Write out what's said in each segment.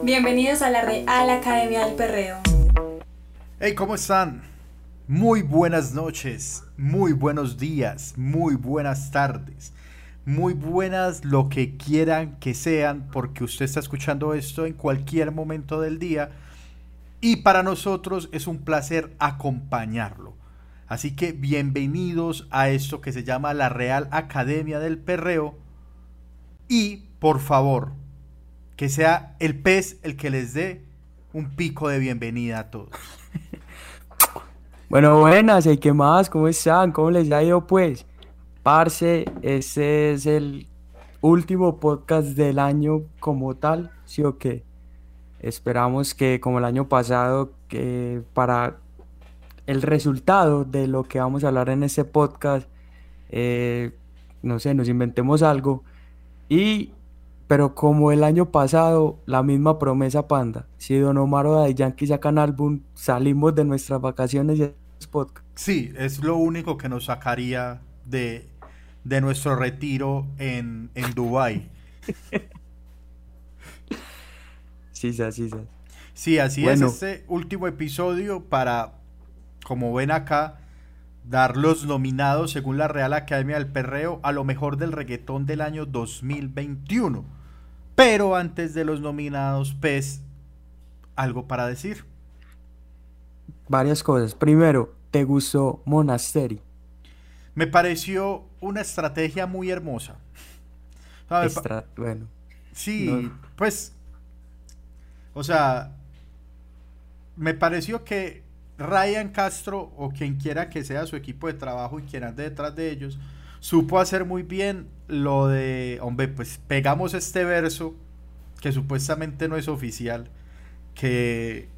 Bienvenidos a la Real Academia del Perreo. Hey, ¿cómo están? Muy buenas noches, muy buenos días, muy buenas tardes, muy buenas lo que quieran que sean, porque usted está escuchando esto en cualquier momento del día y para nosotros es un placer acompañarlo. Así que bienvenidos a esto que se llama la Real Academia del Perreo y por favor, que sea el pez el que les dé un pico de bienvenida a todos. Bueno, buenas, ¿y qué más? ¿Cómo están? ¿Cómo les ha ido pues? Parce, este es el último podcast del año como tal, ¿sí o qué? Esperamos que como el año pasado, que para el resultado de lo que vamos a hablar en este podcast, eh, no sé, nos inventemos algo. Y, pero como el año pasado, la misma promesa panda, si Don Omar o Daddy Yankee sacan álbum, salimos de nuestras vacaciones y es podcast. Sí, es lo único que nos sacaría de, de nuestro retiro en, en Dubái. Sí, sí, sí. Sí, así es este último episodio para, como ven acá, dar los nominados según la Real Academia del Perreo a lo mejor del reggaetón del año 2021. Pero antes de los nominados, PES, algo para decir. Varias cosas. Primero, ¿te gustó Monasteri? Me pareció una estrategia muy hermosa. bueno. Sí, pues o sea, me pareció que Ryan Castro o quien quiera que sea su equipo de trabajo y quien ande detrás de ellos, supo hacer muy bien lo de, hombre, pues pegamos este verso que supuestamente no es oficial, que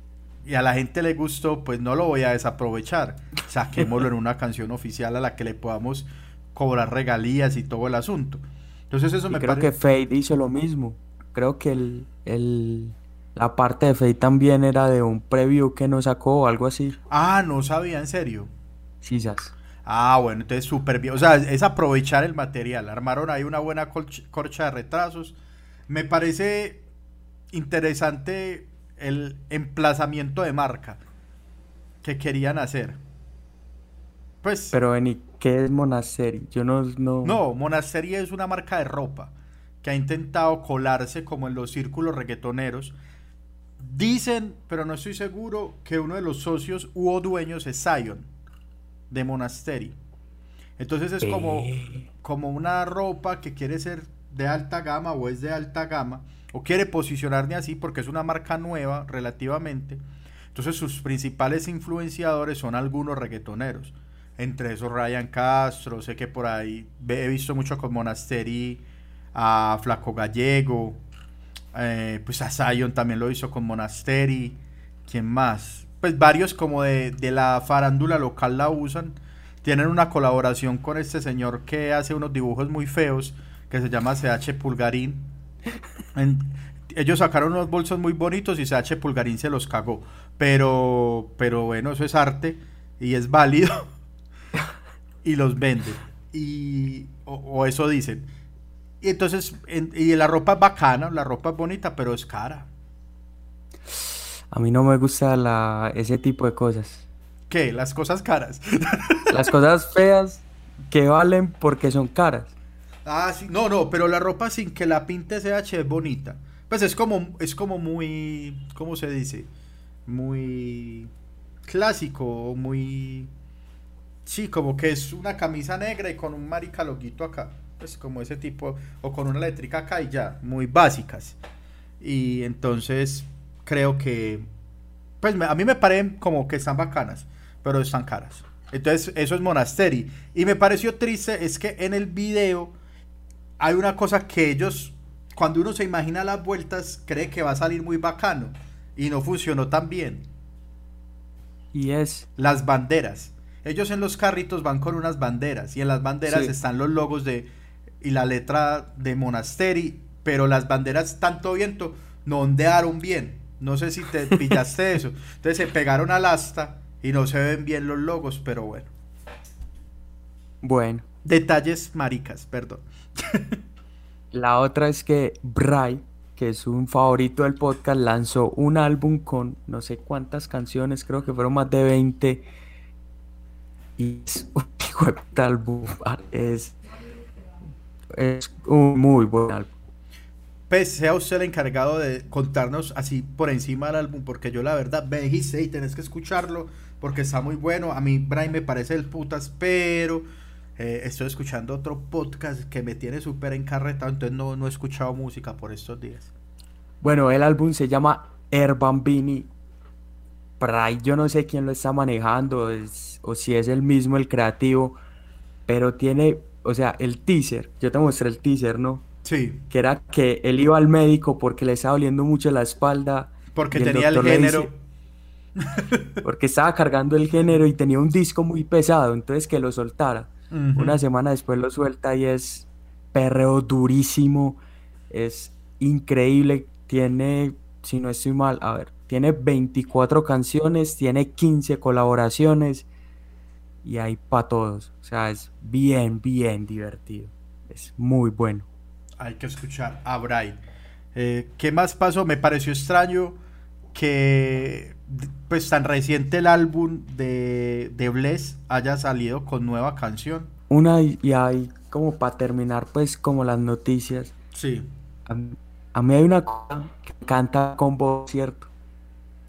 y a la gente le gustó, pues no lo voy a desaprovechar. Saquémoslo en una canción oficial a la que le podamos cobrar regalías y todo el asunto. Entonces eso me creo que Fade hizo lo mismo. Creo que el, el la parte de Fate también era de un preview que nos sacó o algo así. Ah, no sabía, en serio. Sí, ya. Ah, bueno, entonces súper bien. O sea, es aprovechar el material. Armaron ahí una buena corcha de retrasos. Me parece interesante el emplazamiento de marca que querían hacer. Pues. Pero, Beni, ¿qué es Monasteri? Yo no, no. No, Monasteri es una marca de ropa que ha intentado colarse como en los círculos reggaetoneros Dicen, pero no estoy seguro, que uno de los socios u dueños es Zion, de Monasteri. Entonces es como, como una ropa que quiere ser de alta gama o es de alta gama, o quiere posicionarme así porque es una marca nueva relativamente. Entonces sus principales influenciadores son algunos reggaetoneros. Entre esos Ryan Castro, sé que por ahí he visto mucho con Monasteri, a Flaco Gallego, eh, pues a Zion también lo hizo con Monasteri. ¿Quién más? Pues varios como de, la farándula local la usan. Tienen una colaboración con este señor que hace unos dibujos muy feos, que se llama CH Pulgarín. ellos sacaron unos bolsos muy bonitos y CH Pulgarín se los cagó. Pero, pero bueno, eso es arte y es válido. y los vende. Y, o eso dicen. Y entonces, y la ropa es bacana, la ropa es bonita, pero es cara. A mí no me gusta la, ese tipo de cosas. ¿Qué? Las cosas caras. Las cosas feas que valen porque son caras. Ah, sí. No, no, pero la ropa sin que la pinte CH es bonita. Pues es como, es como muy, ¿cómo se dice? Muy clásico, muy... Sí, como que es una camisa negra y con un marica loquito acá pues como ese tipo, o con una eléctrica acá y ya, muy básicas. Y entonces creo que, pues a mí me parecen como que están bacanas, pero están caras. Entonces eso es Monasteri. Y me pareció triste es que en el video hay una cosa que ellos, cuando uno se imagina las vueltas, cree que va a salir muy bacano. Y no funcionó tan bien. Y es... Las banderas. Ellos en los carritos van con unas banderas y en las banderas están los logos de y la letra de Monasteri, pero las banderas tanto viento no ondearon bien. No sé si te pillaste eso. Entonces se pegaron al asta y no se ven bien los logos, pero bueno. Bueno. Detalles maricas, perdón. la otra es que Bray, que es un favorito del podcast, lanzó un álbum con no sé cuántas canciones, creo que fueron más de 20. Y es un álbum, es, es un muy buen álbum. Pues sea usted el encargado de contarnos así por encima del álbum, porque yo la verdad me dijiste y tenés que escucharlo porque está muy bueno. A mí Brian me parece el putas, pero eh, estoy escuchando otro podcast que me tiene súper encarretado, entonces no, no he escuchado música por estos días. Bueno, el álbum se llama Air Bambini. Ahí yo no sé quién lo está manejando o si es el mismo el creativo, pero tiene, o sea, el teaser. Yo te mostré el teaser, ¿no? Sí. Que era que él iba al médico porque le estaba doliendo mucho la espalda. Porque tenía el género. porque estaba cargando el género y tenía un disco muy pesado, entonces que lo soltara. Una semana después lo suelta y es perreo durísimo. Es increíble. Tiene, si no estoy mal, a ver, tiene 24 canciones, tiene 15 colaboraciones y hay para todos. O sea, es bien, bien divertido. Es muy bueno. Hay que escuchar a Brian. Eh, ¿Qué más pasó? Me pareció extraño que pues tan reciente el álbum de, de Bless haya salido con nueva canción. Una y hay como para terminar pues como las noticias. Sí. A, mí hay una cosa que canta con voz, ¿cierto?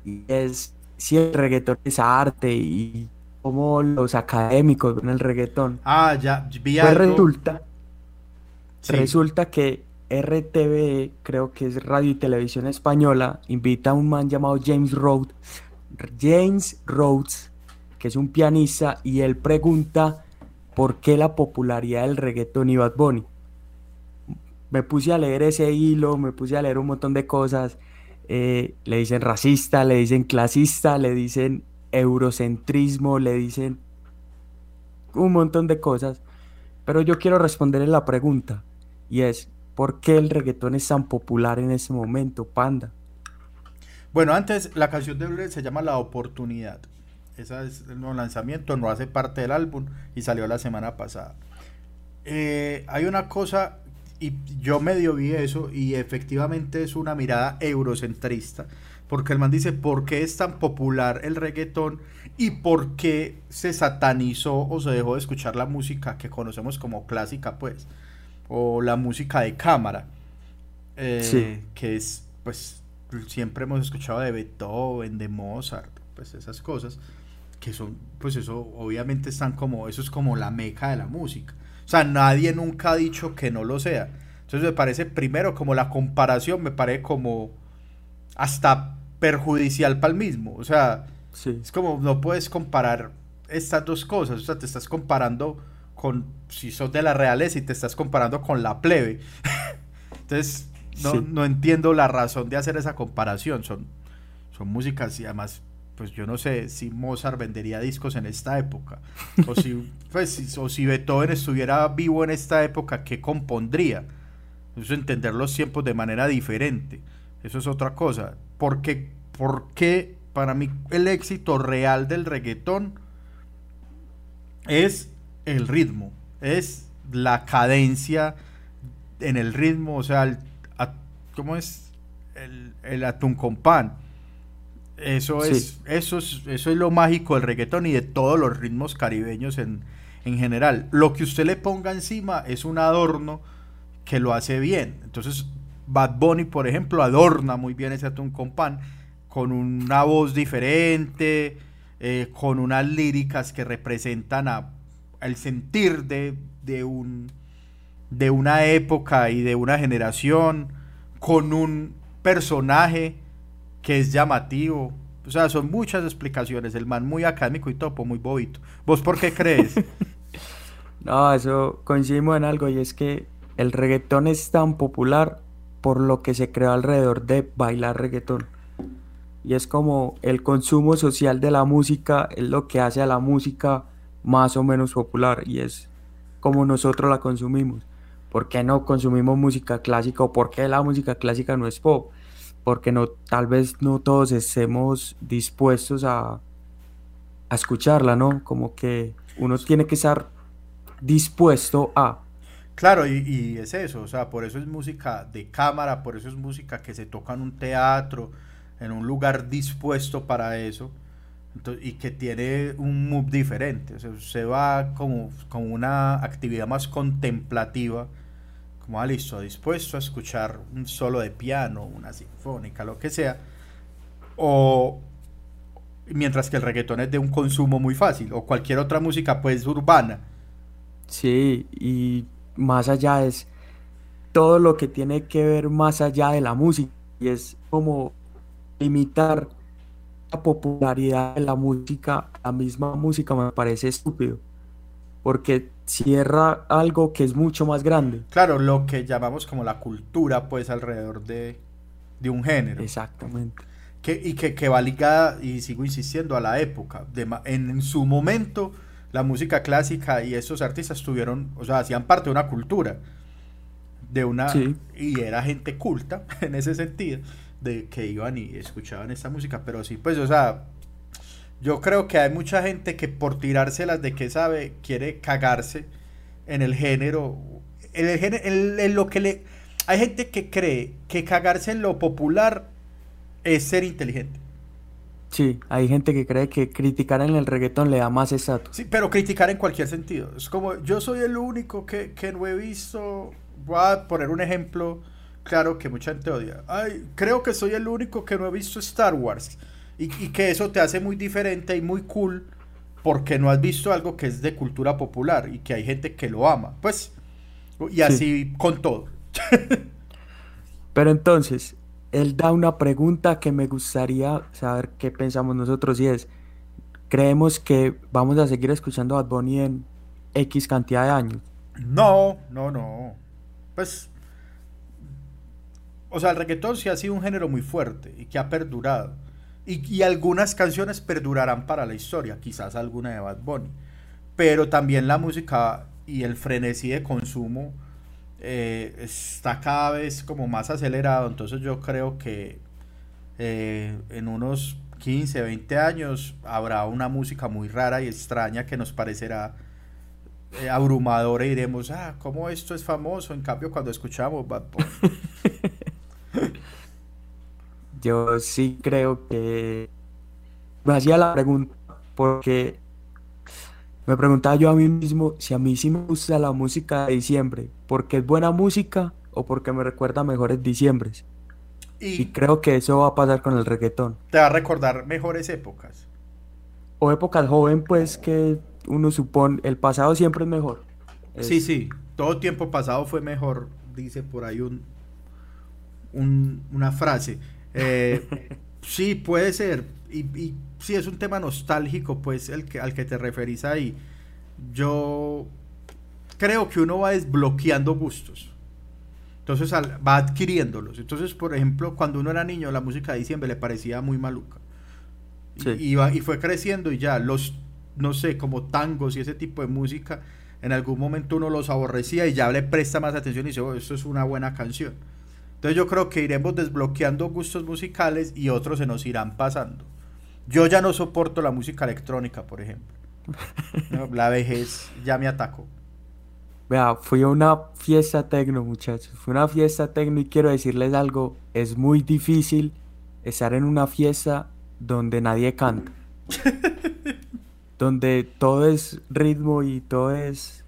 Y es si el reggaetón es arte y como los académicos ven el reggaetón. Ah, ya, vi pues resulta, resulta que RTV, creo que es Radio y Televisión Española, invita a un man llamado James Rhodes, James Rhodes, que es un pianista, y él pregunta por qué la popularidad del reggaetón y Bad. Me puse a leer ese hilo, me puse a leer un montón de cosas. Eh, le dicen racista, le dicen clasista, le dicen eurocentrismo, le dicen un montón de cosas. Pero yo quiero responderle la pregunta, y es, ¿Por qué el reggaetón es tan popular en ese momento, Panda? Bueno, antes la canción de Bled se llama La Oportunidad. Ese es el nuevo lanzamiento, no hace parte del álbum y salió la semana pasada. Eh, hay una cosa, y yo medio vi eso, y efectivamente es una mirada eurocentrista, porque el man dice, ¿por qué es tan popular el reggaetón y por qué se satanizó o se dejó de escuchar la música que conocemos como clásica, pues? O la música de cámara, eh, que es, pues, siempre hemos escuchado de Beethoven, de Mozart, pues esas cosas, que son, pues eso obviamente están como, eso es como la meca de la música. O sea, nadie nunca ha dicho que no lo sea. Entonces me parece, primero, como la comparación, me parece como hasta perjudicial para el mismo. O sea, es como no puedes comparar estas dos cosas. O sea, te estás comparando con si sos de la realeza y te estás comparando con la plebe. Entonces, no, entiendo la razón de hacer esa comparación. Son, son músicas y además, pues yo no sé si Mozart vendería discos en esta época. O si, pues, o si Beethoven estuviera vivo en esta época, ¿qué compondría? Eso entender los tiempos de manera diferente. Eso es otra cosa. Porque, porque para mí el éxito real del reggaetón es el ritmo, es la cadencia en el ritmo, o sea, ¿cómo es? El, el, atún con pan. Eso es, eso es, eso es lo mágico del reggaetón y de todos los ritmos caribeños en, en general. Lo que usted le ponga encima es un adorno que lo hace bien. Entonces, Bad Bunny, por ejemplo, adorna muy bien ese atún con pan, con una voz diferente, eh, con unas líricas que representan a el sentir de, de, un, de una época y de una generación con un personaje que es llamativo. O sea, son muchas explicaciones. El man muy académico y topo, muy bobito. ¿Vos por qué crees? no, eso coincidimos en algo y es que el reggaetón es tan popular por lo que se creó alrededor de bailar reggaetón. Y es como el consumo social de la música, es lo que hace a la música más o menos popular y es como nosotros la consumimos. ¿Por qué no consumimos música clásica o por qué la música clásica no es pop? Porque no, tal vez no todos estemos dispuestos a, escucharla, ¿no? Como que uno tiene que estar dispuesto a. Claro, y, y, es eso, o sea, por eso es música de cámara, por eso es música que se toca en un teatro, en un lugar dispuesto para eso, y que tiene un mood diferente, o sea, se va como, como una actividad más contemplativa, como, ah, listo, dispuesto a escuchar un solo de piano, una sinfónica, lo que sea, o mientras que el reggaetón es de un consumo muy fácil, o cualquier otra música pues urbana. Sí, y más allá es todo lo que tiene que ver más allá de la música, y es como limitar la popularidad de la música, la misma música me parece estúpido, porque cierra algo que es mucho más grande. Claro, lo que llamamos como la cultura, pues alrededor de, de un género. Exactamente que, y que, que, va ligada, y sigo insistiendo, a la época. De, en, su momento, la música clásica y esos artistas tuvieron, o sea, hacían parte de una cultura, de una, y era gente culta en ese sentido, de que iban y escuchaban esta música, pero sí, pues, o sea, yo creo que hay mucha gente que por tirárselas de que sabe, quiere cagarse en el género, en, el género, en lo que le... Hay gente que cree que cagarse en lo popular es ser inteligente. Sí, hay gente que cree que criticar en el reggaetón le da más estatus. Sí, pero criticar en cualquier sentido. Es como, yo soy el único que, que no he visto, voy a poner un ejemplo claro que mucha gente odia. Ay, creo que soy el único que no he visto Star Wars. Y, y, que eso te hace muy diferente y muy cool porque no has visto algo que es de cultura popular y que hay gente que lo ama. Pues, y así con todo. Pero entonces, él da una pregunta que me gustaría saber qué pensamos nosotros y es, ¿creemos que vamos a seguir escuchando a Bad Bunny en X cantidad de años? No, no, no. Pues, o sea, el reggaetón sí ha sido un género muy fuerte y que ha perdurado. Y, y algunas canciones perdurarán para la historia, quizás alguna de Bad Bunny. Pero también la música y el frenesí de consumo eh, está cada vez como más acelerado, entonces yo creo que eh, en unos 15, 20 años habrá una música muy rara y extraña que nos parecerá eh, abrumadora y diremos, ah, ¿cómo esto es famoso? En cambio, cuando escuchamos Bad Yo sí creo que me hacía la pregunta porque me preguntaba yo a mí mismo si a mí sí me gusta la música de diciembre, porque es buena música o porque me recuerda mejores diciembres. Y, creo que eso va a pasar con el reggaetón. Te va a recordar mejores épocas. O épocas joven, pues que uno supone, el pasado siempre es mejor. Sí, sí, todo tiempo pasado fue mejor, dice por ahí un, una frase. Eh, sí, puede ser. Y, y si es un tema nostálgico, pues el que, al que te referís ahí. Yo creo que uno va desbloqueando gustos. Entonces va adquiriéndolos. Entonces, por ejemplo, cuando uno era niño, la música de diciembre le parecía muy maluca. Y, y fue creciendo y ya los, no sé, como tangos y ese tipo de música, en algún momento uno los aborrecía y ya le presta más atención y dice, oh, esto es una buena canción. Entonces yo creo que iremos desbloqueando gustos musicales y otros se nos irán pasando. Yo ya no soporto la música electrónica, por ejemplo. la vejez ya me atacó. Vea, fui a una fiesta tecno, muchachos. Fui a una fiesta tecno y quiero decirles algo. Es muy difícil estar en una fiesta donde nadie canta. donde todo es ritmo y todo es,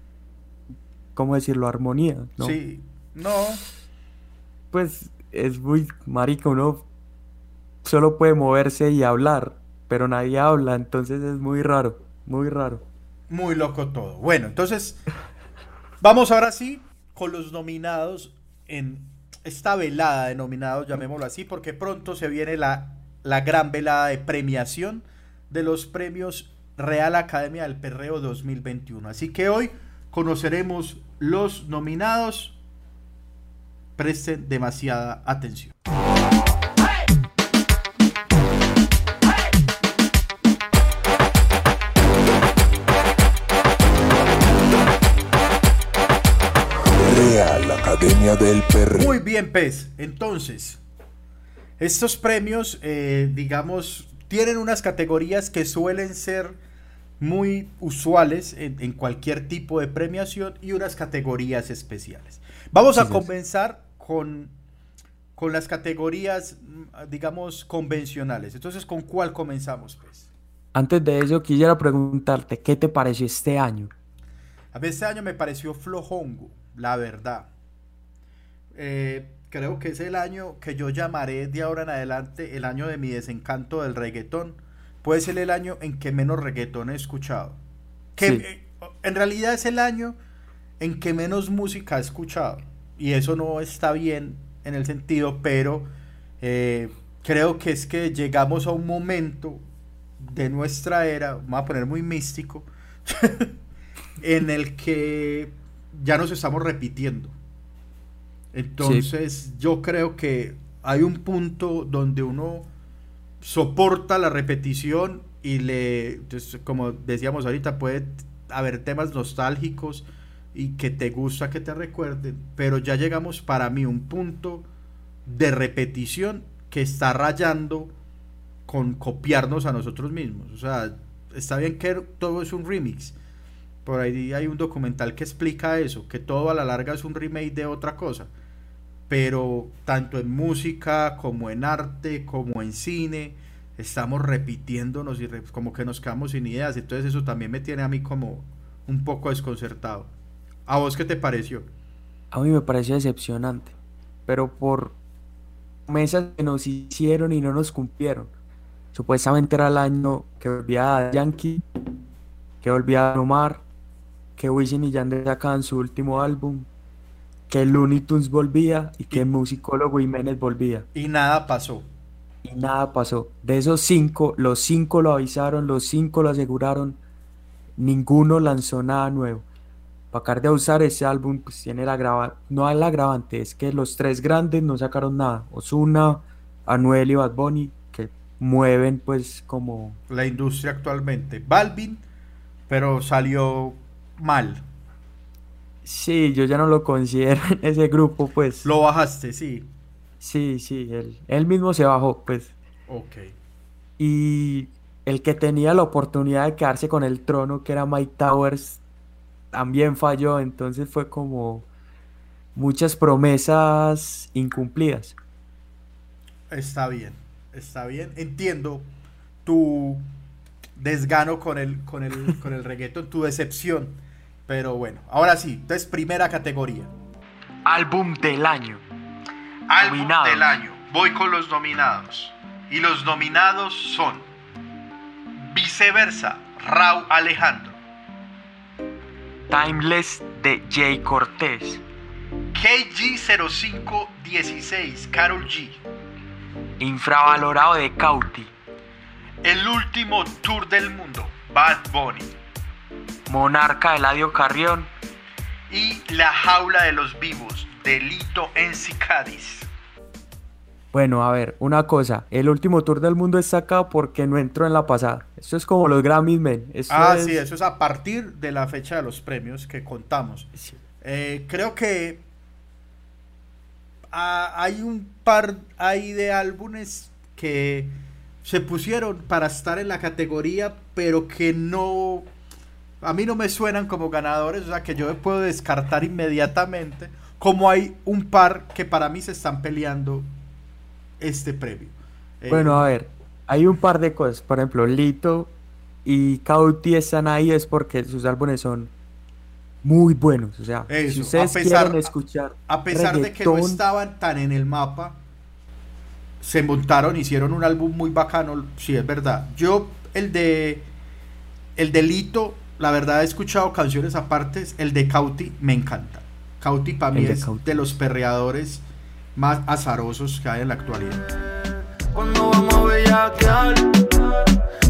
¿cómo decirlo? Armonía, ¿no? Sí, no. Pues es muy marico, uno solo puede moverse y hablar pero nadie habla, entonces es muy raro, muy raro. Muy loco todo. Bueno, entonces vamos ahora sí con los nominados en esta velada de nominados, llamémoslo así, porque pronto se viene la, la gran velada de premiación de los premios Real Academia del Perreo 2021. Así que hoy conoceremos los nominados. Presten demasiada atención. del Muy bien, Pez. Entonces, estos premios, eh, digamos, tienen unas categorías que suelen ser muy usuales en, cualquier tipo de premiación y unas categorías especiales. Vamos a comenzar con, con las categorías, mm, digamos, convencionales. Entonces, ¿con cuál comenzamos, pues? Antes de eso, quisiera preguntarte, ¿qué te pareció este año? A mí este año me pareció flojongo, la verdad. Eh, creo que es el año que yo llamaré de ahora en adelante el año de mi desencanto del reggaetón. Puede ser el año en que menos reggaetón he escuchado. Que eh, en realidad es el año en que menos música he escuchado. Y eso no está bien en el sentido, pero eh, creo que es que llegamos a un momento de nuestra era, vamos a poner muy místico, en el que ya nos estamos repitiendo. Entonces yo creo que hay un punto donde uno soporta la repetición y le, como decíamos ahorita, puede haber temas nostálgicos y que te gusta que te recuerden, pero ya llegamos para mí un punto de repetición que está rayando con copiarnos a nosotros mismos. O sea, está bien que todo es un remix. Por ahí hay un documental que explica eso, que todo a la larga es un remake de otra cosa pero tanto en música como en arte, como en cine, estamos repitiéndonos y como que nos quedamos sin ideas. Entonces eso también me tiene a mí como un poco desconcertado. ¿A vos qué te pareció? A mí me pareció decepcionante, pero por mesas que nos hicieron y no nos cumplieron. Supuestamente era el año que volvía a Yankee, que volvía a Omar, que Wisin y Yandel sacaban su último álbum, que Looney Tunes volvía y que Musicólogo Jiménez volvía. Y nada pasó. Y nada pasó. De esos cinco, los cinco lo avisaron, los cinco lo aseguraron. Ninguno lanzó nada nuevo. Para de usar ese álbum, pues tiene la grava no la agravante, es que los tres grandes no sacaron nada. Osuna, Anuel y Bad Bunny, que mueven pues como... La industria actualmente. Balvin, pero salió mal. Sí, yo ya no lo considero en ese grupo, pues. Lo bajaste, sí. Sí, sí, él, él mismo se bajó, pues. Ok. Y el que tenía la oportunidad de quedarse con el trono, que era Mike Towers, también falló, entonces fue como muchas promesas incumplidas. Está bien, está bien. Entiendo tu desgano con el, con el, con el reggaeton, tu decepción pero bueno, ahora sí, entonces primera categoría. Álbum del año. Álbum del año. Voy con los nominados. Y los nominados son Viceversa, Raúl Alejandro. Timeless de Jay Cortés. KG0516, Carol G. Infravalorado de Cauti. El último tour del mundo, Bad Bunny. Monarca Eladio Carrión y La Jaula de los Vivos, Delito en Cicadis. Bueno, a ver, una cosa, el último tour del mundo está acá porque no entró en la pasada. Esto es como los Grammys, men. ah, sí, eso es a partir de la fecha de los premios que contamos. Eh, creo que hay un par ahí de álbumes que se pusieron para estar en la categoría, pero que no a mí no me suenan como ganadores, o sea que yo puedo descartar inmediatamente, como hay un par que para mí se están peleando este premio. Eh, bueno, a ver, hay un par de cosas, por ejemplo, Lito y Cauti están ahí es porque sus álbumes son muy buenos, o sea, si ustedes quieren escuchar a pesar de que no estaban tan en el mapa, se montaron, hicieron un álbum muy bacano, sí es verdad. Yo el de el delito la verdad he escuchado canciones aparte, el de Cauti me encanta. Cauti para mí es de los perreadores más azarosos que hay en la actualidad. Cuando vamos a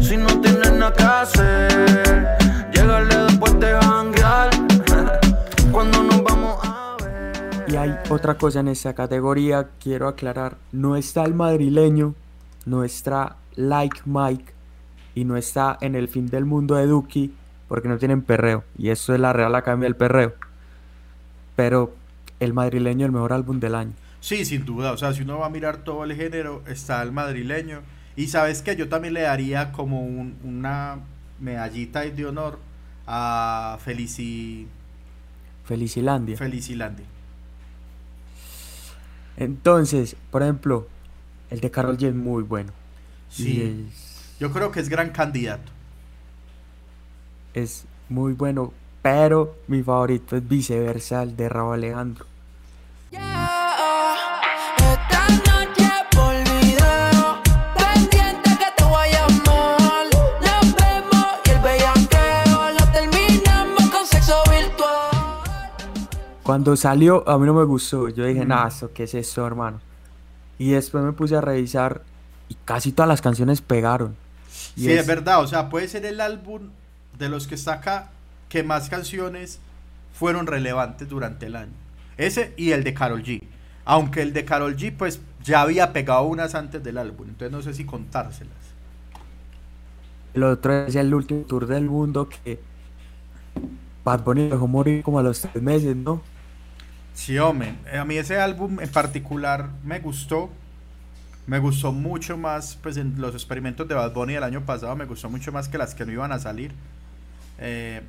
si no tienes nada que hacer, después de cuando nos vamos a ver. Y hay otra cosa en esta categoría, quiero aclarar, no está el madrileño, no está Like Mike y no está en el fin del mundo de Duki porque no tienen perreo. Y eso es la Real Academia del Perreo. Pero el madrileño, el mejor álbum del año. Sí, sin duda. O sea, si uno va a mirar todo el género, está el madrileño. Y sabes que yo también le daría como una medallita de honor a Felici... Felicilandia. Felicilandia. Entonces, por ejemplo, el de Carol G es muy bueno. Sí. Es, Yo creo que es gran candidato. es muy bueno, pero mi favorito es viceversa, el de Raúl Alejandro. Cuando salió, a mí no me gustó. Yo dije, nah, ¿esto qué es esto, hermano? Y después me puse a revisar y casi todas las canciones pegaron. Y Sí, es verdad, o sea, puede ser el álbum de los que está acá que más canciones fueron relevantes durante el año. Ese y el de Carol G. Aunque el de Carol G, pues ya había pegado unas antes del álbum, entonces no sé si contárselas. El otro es el último tour del mundo que Bad Bunny dejó morir como a los tres meses, ¿no? Sí, hombre, a mí ese álbum en particular me gustó. Me gustó mucho más, pues en los experimentos de Bad Bunny del año pasado me gustó mucho más que las que no iban a salir. Eh,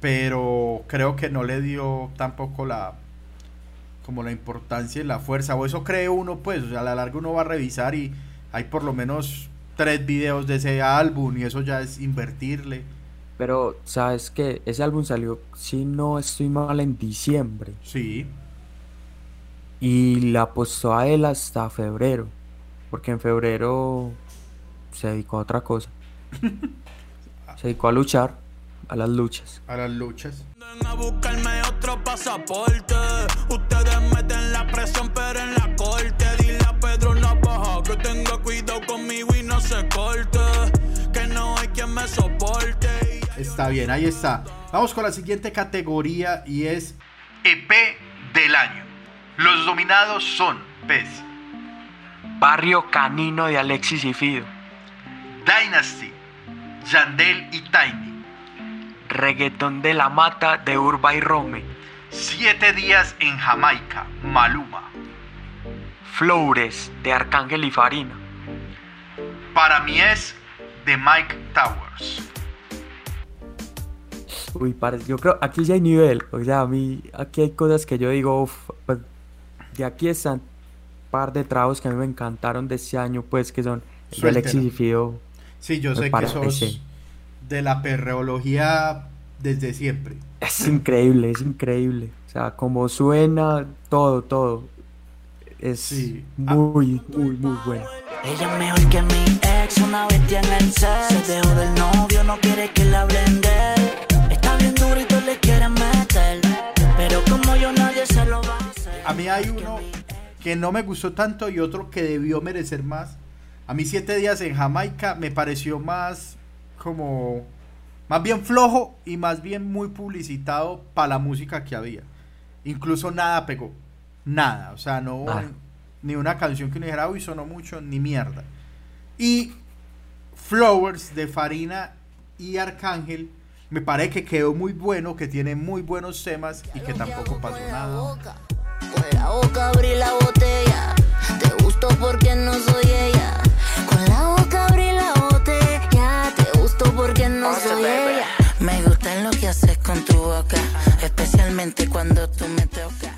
pero creo que no le dio tampoco la como la importancia y la fuerza. O eso cree uno, pues, o sea, a la larga uno va a revisar y hay por lo menos tres videos de ese álbum y eso ya es invertirle. Pero, ¿sabes qué? Ese álbum salió, si no estoy mal, en diciembre. Sí, Y la apostó a él hasta febrero. Porque en febrero se dedicó a otra cosa. Se dedicó a luchar, a las luchas. a las luchas. Ven a buscarme otro pasaporte. Ustedes meten la presión, pero en la corte. Dile a Pedro Navaja que tenga cuidado conmigo y no se corte. Que no hay quien me soporte. Está bien, ahí está. Vamos con la siguiente categoría y es EP del año. Los dominados son PES, Barrio Canino de Alexis y Fido. Dynasty, Yandel y Tiny, Reggaetón de la Mata de Urba y Rome. Siete días en Jamaica, Maluma. Flores de Arcángel y Farina. Para mí es de Mike Towers. Uy, parce, yo creo, aquí ya hay nivel. O sea, a mí, aquí hay cosas que yo digo, uf, pues, de aquí están un par de trabajos que a mí me encantaron de este año, pues, que son el de Suéltela. Alexis y Fido. Sí, yo sé que sos de la perreología desde siempre. Es increíble, es increíble. O sea, como suena, todo, todo. Es Sí. Ah. muy, muy, muy bueno. Ella es mejor que mi ex, una bestia en el set. Se dejó del novio, no quiere que la hablen a mí hay uno que no me gustó tanto y otro que debió merecer más. A mí siete días en Jamaica me pareció más como más bien flojo y más bien muy publicitado para la música que había. Incluso nada pegó. Nada. O sea, no hubo Ah. ni una canción que uno dijera, uy, sonó mucho, ni mierda. Y Flowers de Farina y Arcángel me parece que quedó muy bueno, que tiene muy buenos temas y que tampoco pasó nada. Con la boca abrí la botella. Te gustó porque no soy ella. Con la boca abrí la botella. Te gustó porque no soy ella. Me gusta lo que haces con tu boca, especialmente cuando tú me tocas.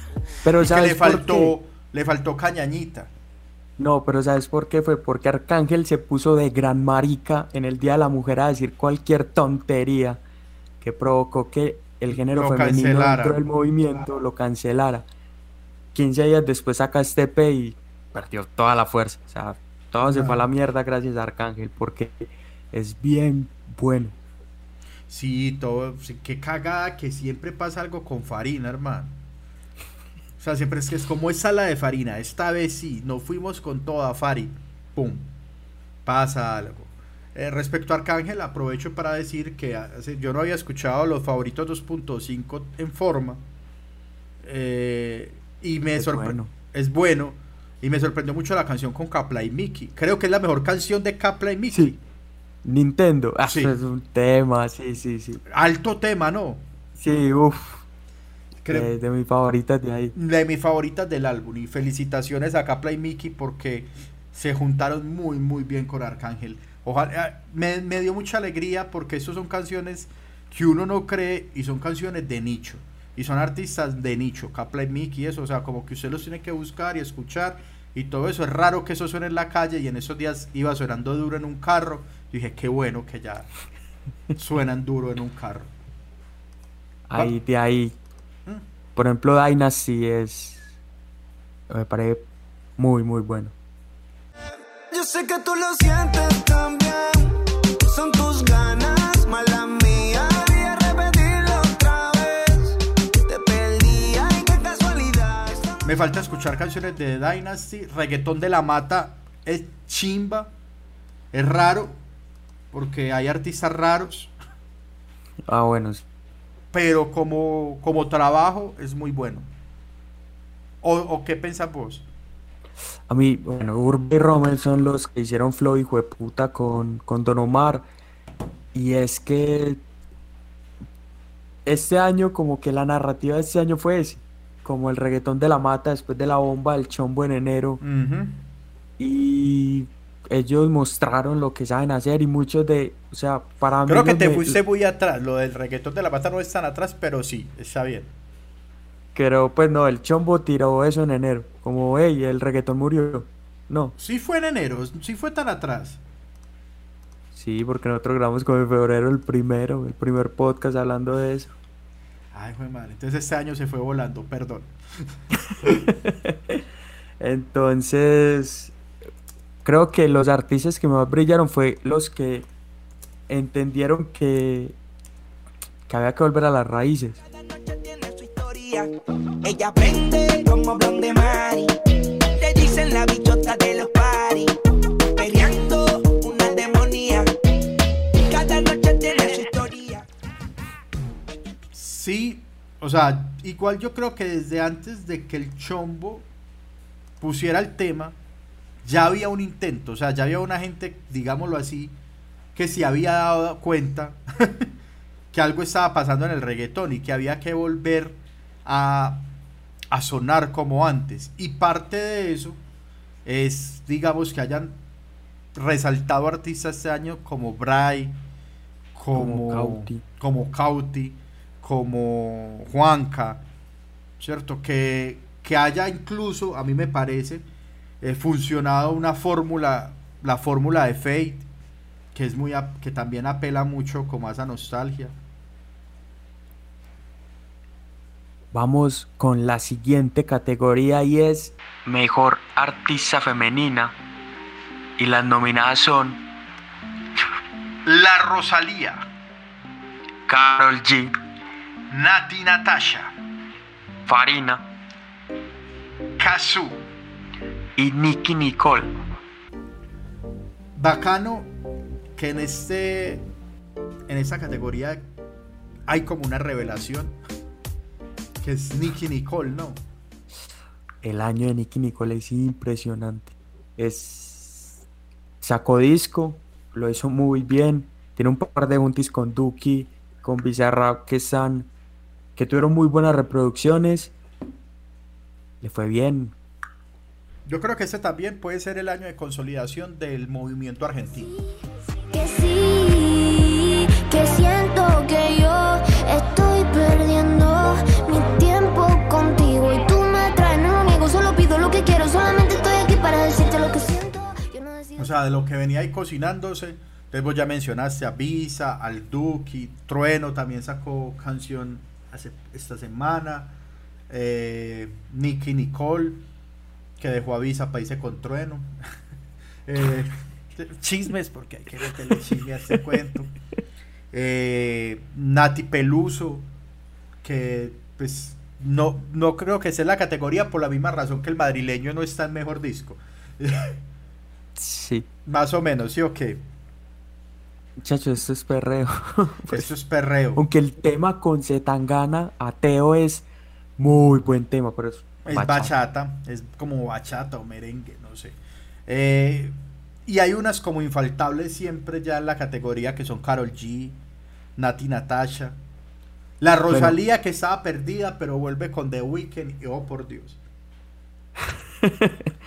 Pero ¿sabes le por faltó, qué? le faltó cañañita. No, pero ¿sabes por qué? Fue porque Arcángel se puso de gran marica en el Día de la Mujer a decir cualquier tontería que provocó que el género Lo femenino cancelara. dentro del movimiento lo cancelara. 15 días después saca este EP y perdió toda la fuerza. O sea, todo se fue a la mierda gracias a Arcángel porque es bien bueno. Sí, todo. sí, qué cagada que siempre pasa algo con Farina, hermano. O sea, siempre es que es como es sala de Farina. Esta vez sí, nos fuimos con toda Fari. Pum. Pasa algo. Eh, respecto a Arcángel, aprovecho para decir que yo no había escuchado los favoritos 2.5 en forma. Eh, y me Es sorprendió. bueno. Es bueno. Y me sorprendió mucho la canción con Capla y Mickey. Creo que es la mejor canción de Capla y Mickey. Sí. Nintendo, ah, Sí. es un tema, sí, sí, sí. Alto tema, ¿no? Sí, uff, Creo- de, mis favoritas de ahí. de mis favoritas del álbum. Y felicitaciones a Capla y Mickey porque se juntaron muy, muy bien con Arcángel. Ojalá, me, me dio mucha alegría porque esas son canciones que uno no cree y son canciones de nicho. Y son artistas de nicho, Capla y Mickey y eso, o sea, como que usted los tiene que buscar y escuchar y todo eso. Es raro que eso suene en la calle y en esos días iba sonando duro en un carro. Y dije, qué bueno que ya suenan duro en un carro. Ahí, de ahí. Mm. Por ejemplo, Dynasty es. Me parece muy, muy bueno. Yo sé que tú lo sientes también. Son tus ganas, Me falta escuchar canciones de Dynasty. Reggaetón de la Mata es chimba. Es raro. Porque hay artistas raros. Ah, bueno. Pero como, como trabajo es muy bueno. ¿O, o qué pensás vos? A mí, bueno, Urbe y Rommel son los que hicieron Flow hijo de puta con, con Don Omar. Y es que este año, como que la narrativa de este año fue ese. Como el reggaetón de la mata después de la bomba del chombo en enero. Y ellos mostraron lo que saben hacer. Y muchos de, o sea, para mí. Creo que te fuiste muy atrás. Lo del reggaetón de la Mata no es tan atrás, pero sí, está bien. Pero pues no, el chombo tiró eso en enero. Como, hey, el reggaetón murió. No, Sí fue en enero, sí fue tan atrás. sí, porque nosotros grabamos como en febrero el primero, el primer podcast hablando de eso. Ay, fue madre. Entonces este año se fue volando, perdón. Entonces, creo que los artistas que más brillaron fue los que entendieron que, que había que volver a las raíces. Cada noche tiene su historia. Ella aprende como blonde Mari. Le dicen la bichota de los Sí, o sea, igual yo creo que desde antes de que el chombo pusiera el tema, ya había un intento, o sea, ya había una gente, digámoslo así, que se había dado cuenta que algo estaba pasando en el reggaetón y que había que volver a, a sonar como antes. Y parte de eso es, digamos, que hayan resaltado artistas este año como Bray, como, Como Cauti. como Cauti, como Juanca, ¿cierto? Que, que haya incluso, a mí me parece, eh, funcionado una fórmula, la fórmula de Fate, que es muy que también apela mucho como a esa nostalgia. Vamos con la siguiente categoría y es Mejor Artista Femenina. Y las nominadas son La Rosalía, Carol G, Nati Natasha, Farina Kazu. y Nicki Nicole. Bacano que en este en esta categoría hay como una revelación que es Nicky Nicole, ¿no? El año de Nicki Nicole es impresionante. Es sacó disco, lo hizo muy bien. Tiene un par de juntis con Duki, con Bizarrap que están que tuvieron muy buenas reproducciones. Le fue bien. Yo creo que este también puede ser el año de consolidación del movimiento argentino. Que sí, que siento que yo estoy perdiendo mi tiempo contigo y tú me traes, no lo niego, solo pido lo que quiero, solamente estoy aquí para decirte lo que siento. Yo no decido O sea, de lo que venía ahí cocinándose, entonces vos ya mencionaste a Visa, al Duki, Trueno también sacó canción hace, esta semana, eh, Nicky Nicole, que dejó a Visa para irse con Trueno. Eh, chismes, porque hay que meterle chisme a este cuento. Eh, Nati Peluso, que pues no, no creo que sea la categoría por la misma razón que el madrileño no está en mejor disco. Sí. Más o menos, ¿sí o qué? Muchachos, esto es perreo. Esto es perreo. Aunque el tema con Zetangana, Ateo, es muy buen tema, pero es, Es bachata. bachata, es como bachata o merengue, no sé. Eh, y hay unas como infaltables siempre ya en la categoría que son Carol G, Nati Natasha, la Rosalía que estaba perdida pero vuelve con The Weeknd y oh por Dios.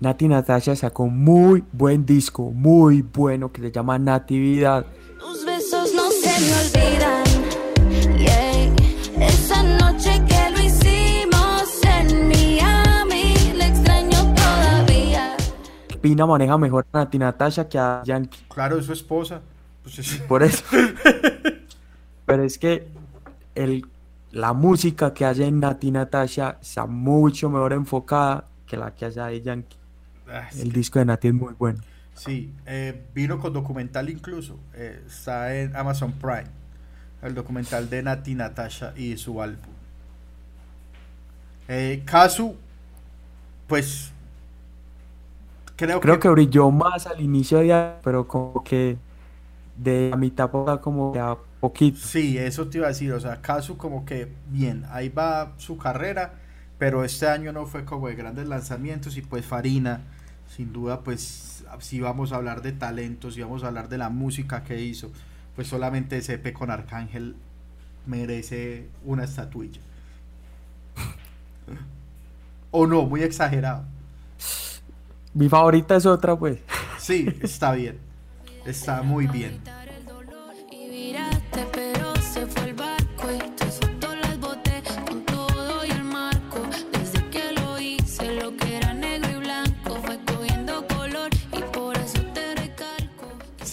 Nati Natasha sacó muy buen disco, muy bueno, que se llama Natividad. Tus besos no se me olvidan. Yeah. Esa noche que lo hicimos en Miami, le extraño todavía. Pina maneja mejor a Nati Natasha que a Yankee. Claro, es su esposa. Pues es- Por eso. Pero es que el, la música que hace Nati Natasha está mucho mejor enfocada que la que hace de Yankee. Ah. El disco de Nati es muy bueno. Sí, eh, vino con documental incluso. eh, está en Amazon Prime. El documental de Nati Natasha y su álbum. Eh, Kazu, pues. Creo, Creo que, que brilló más al inicio de año, pero como que de la mitad para como que a poquito. Sí, eso te iba a decir. O sea, Kazu, como que bien, ahí va su carrera. Pero este año no fue como de grandes lanzamientos. Y pues Farina, sin duda, pues si vamos a hablar de talentos, si vamos a hablar de la música que hizo, pues solamente ese EP con Arcángel merece una estatuilla. O no, muy exagerado. Mi favorita es otra, pues. Sí, está bien. Está muy bien.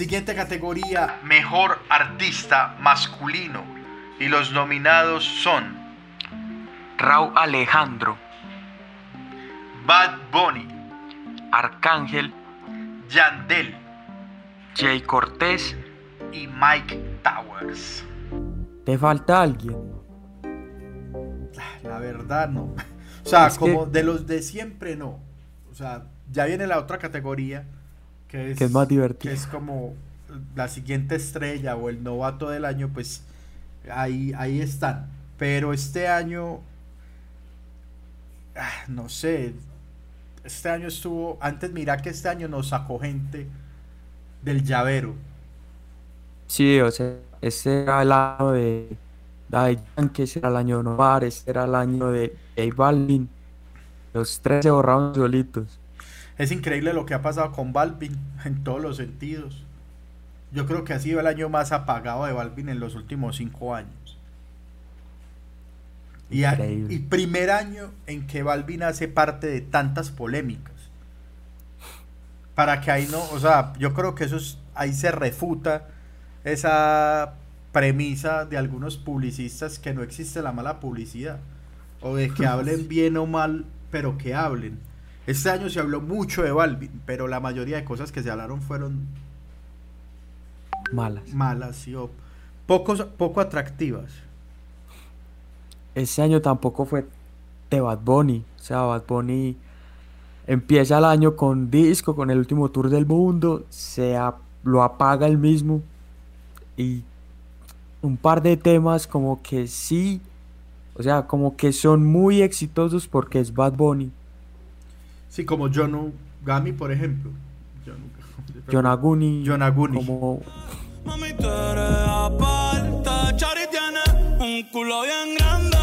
Siguiente categoría, mejor artista masculino. Y los nominados son Raúl Alejandro, Bad Bunny, Arcángel, Yandel Jay Cortés. y Mike Towers. ¿Te falta alguien? La verdad no. O sea, Es como que- de los de siempre no. O sea, ya viene la otra categoría que es, Que es más divertida. que es como la siguiente estrella o el novato del año, pues ahí, ahí están. Pero este año, ah, no sé, este año estuvo, antes mira que este año nos sacó gente del llavero. Sí, o sea, ese era el año de Daddy Yankee, ese era el año de Novar, ese era el año de J Balvin. Los tres se borraron solitos. Es increíble lo que ha pasado con Balvin en todos los sentidos. Yo creo que ha sido el año más apagado de Balvin en los últimos cinco años. Y, a- Increíble. y primer año en que Balvin hace parte de tantas polémicas. Para que ahí no, o sea, yo creo que eso es, ahí se refuta esa premisa de algunos publicistas que no existe la mala publicidad. O de que hablen bien o mal, pero que hablen. Este año se habló mucho de Balvin, pero la mayoría de cosas que se hablaron fueron Malas. malas ¿sí? o pocos, poco atractivas. Ese año tampoco fue de Bad Bunny. O sea, Bad Bunny empieza el año con disco, con el último tour del mundo, se ap- lo apaga el mismo. Y un par de temas como que sí, o sea, como que son muy exitosos porque es Bad Bunny. Sí, como John Gami, por ejemplo. Yonaguni. John Aguni. Como Mami, tú eres aparte. Chari tiene un culo bien grande.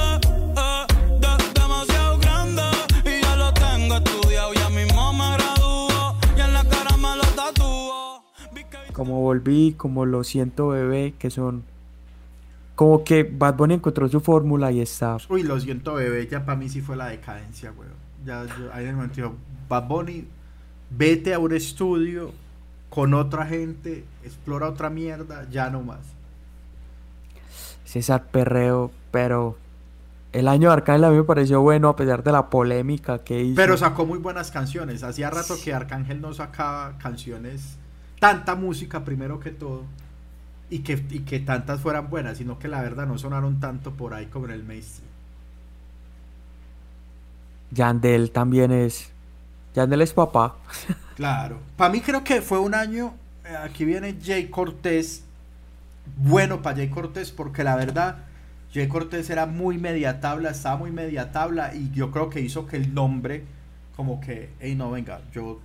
eh, de- demasiado grande. Y ya lo tengo estudiado. Ya mismo me gradúo. Y en la cara me lo tatúo. Vi que- como volví, como lo siento bebé, que son como que Bad Bunny encontró su fórmula y está. Uy, lo siento, bebé, ya para mí sí fue la decadencia, weón. Ya, yo, ahí momento digo, Bad Bunny, vete a un estudio con otra gente, explora otra mierda, ya no más. César Perreo, pero el año de Arcángel a mí me pareció bueno a pesar de la polémica que hizo. Pero sacó muy buenas canciones. Hacía rato que Arcángel no sacaba canciones, tanta música primero que todo, y que, y que tantas fueran buenas, sino que la verdad no sonaron tanto por ahí como en el mainstream. Yandel también es. Yandel es papá. Claro. Para mí creo que fue un año, eh, aquí viene Jay Cortés, bueno para Jay Cortés, porque la verdad, Jay Cortés era muy media tabla, estaba muy media tabla, y yo creo que hizo que el nombre, como que, hey, no, venga, yo,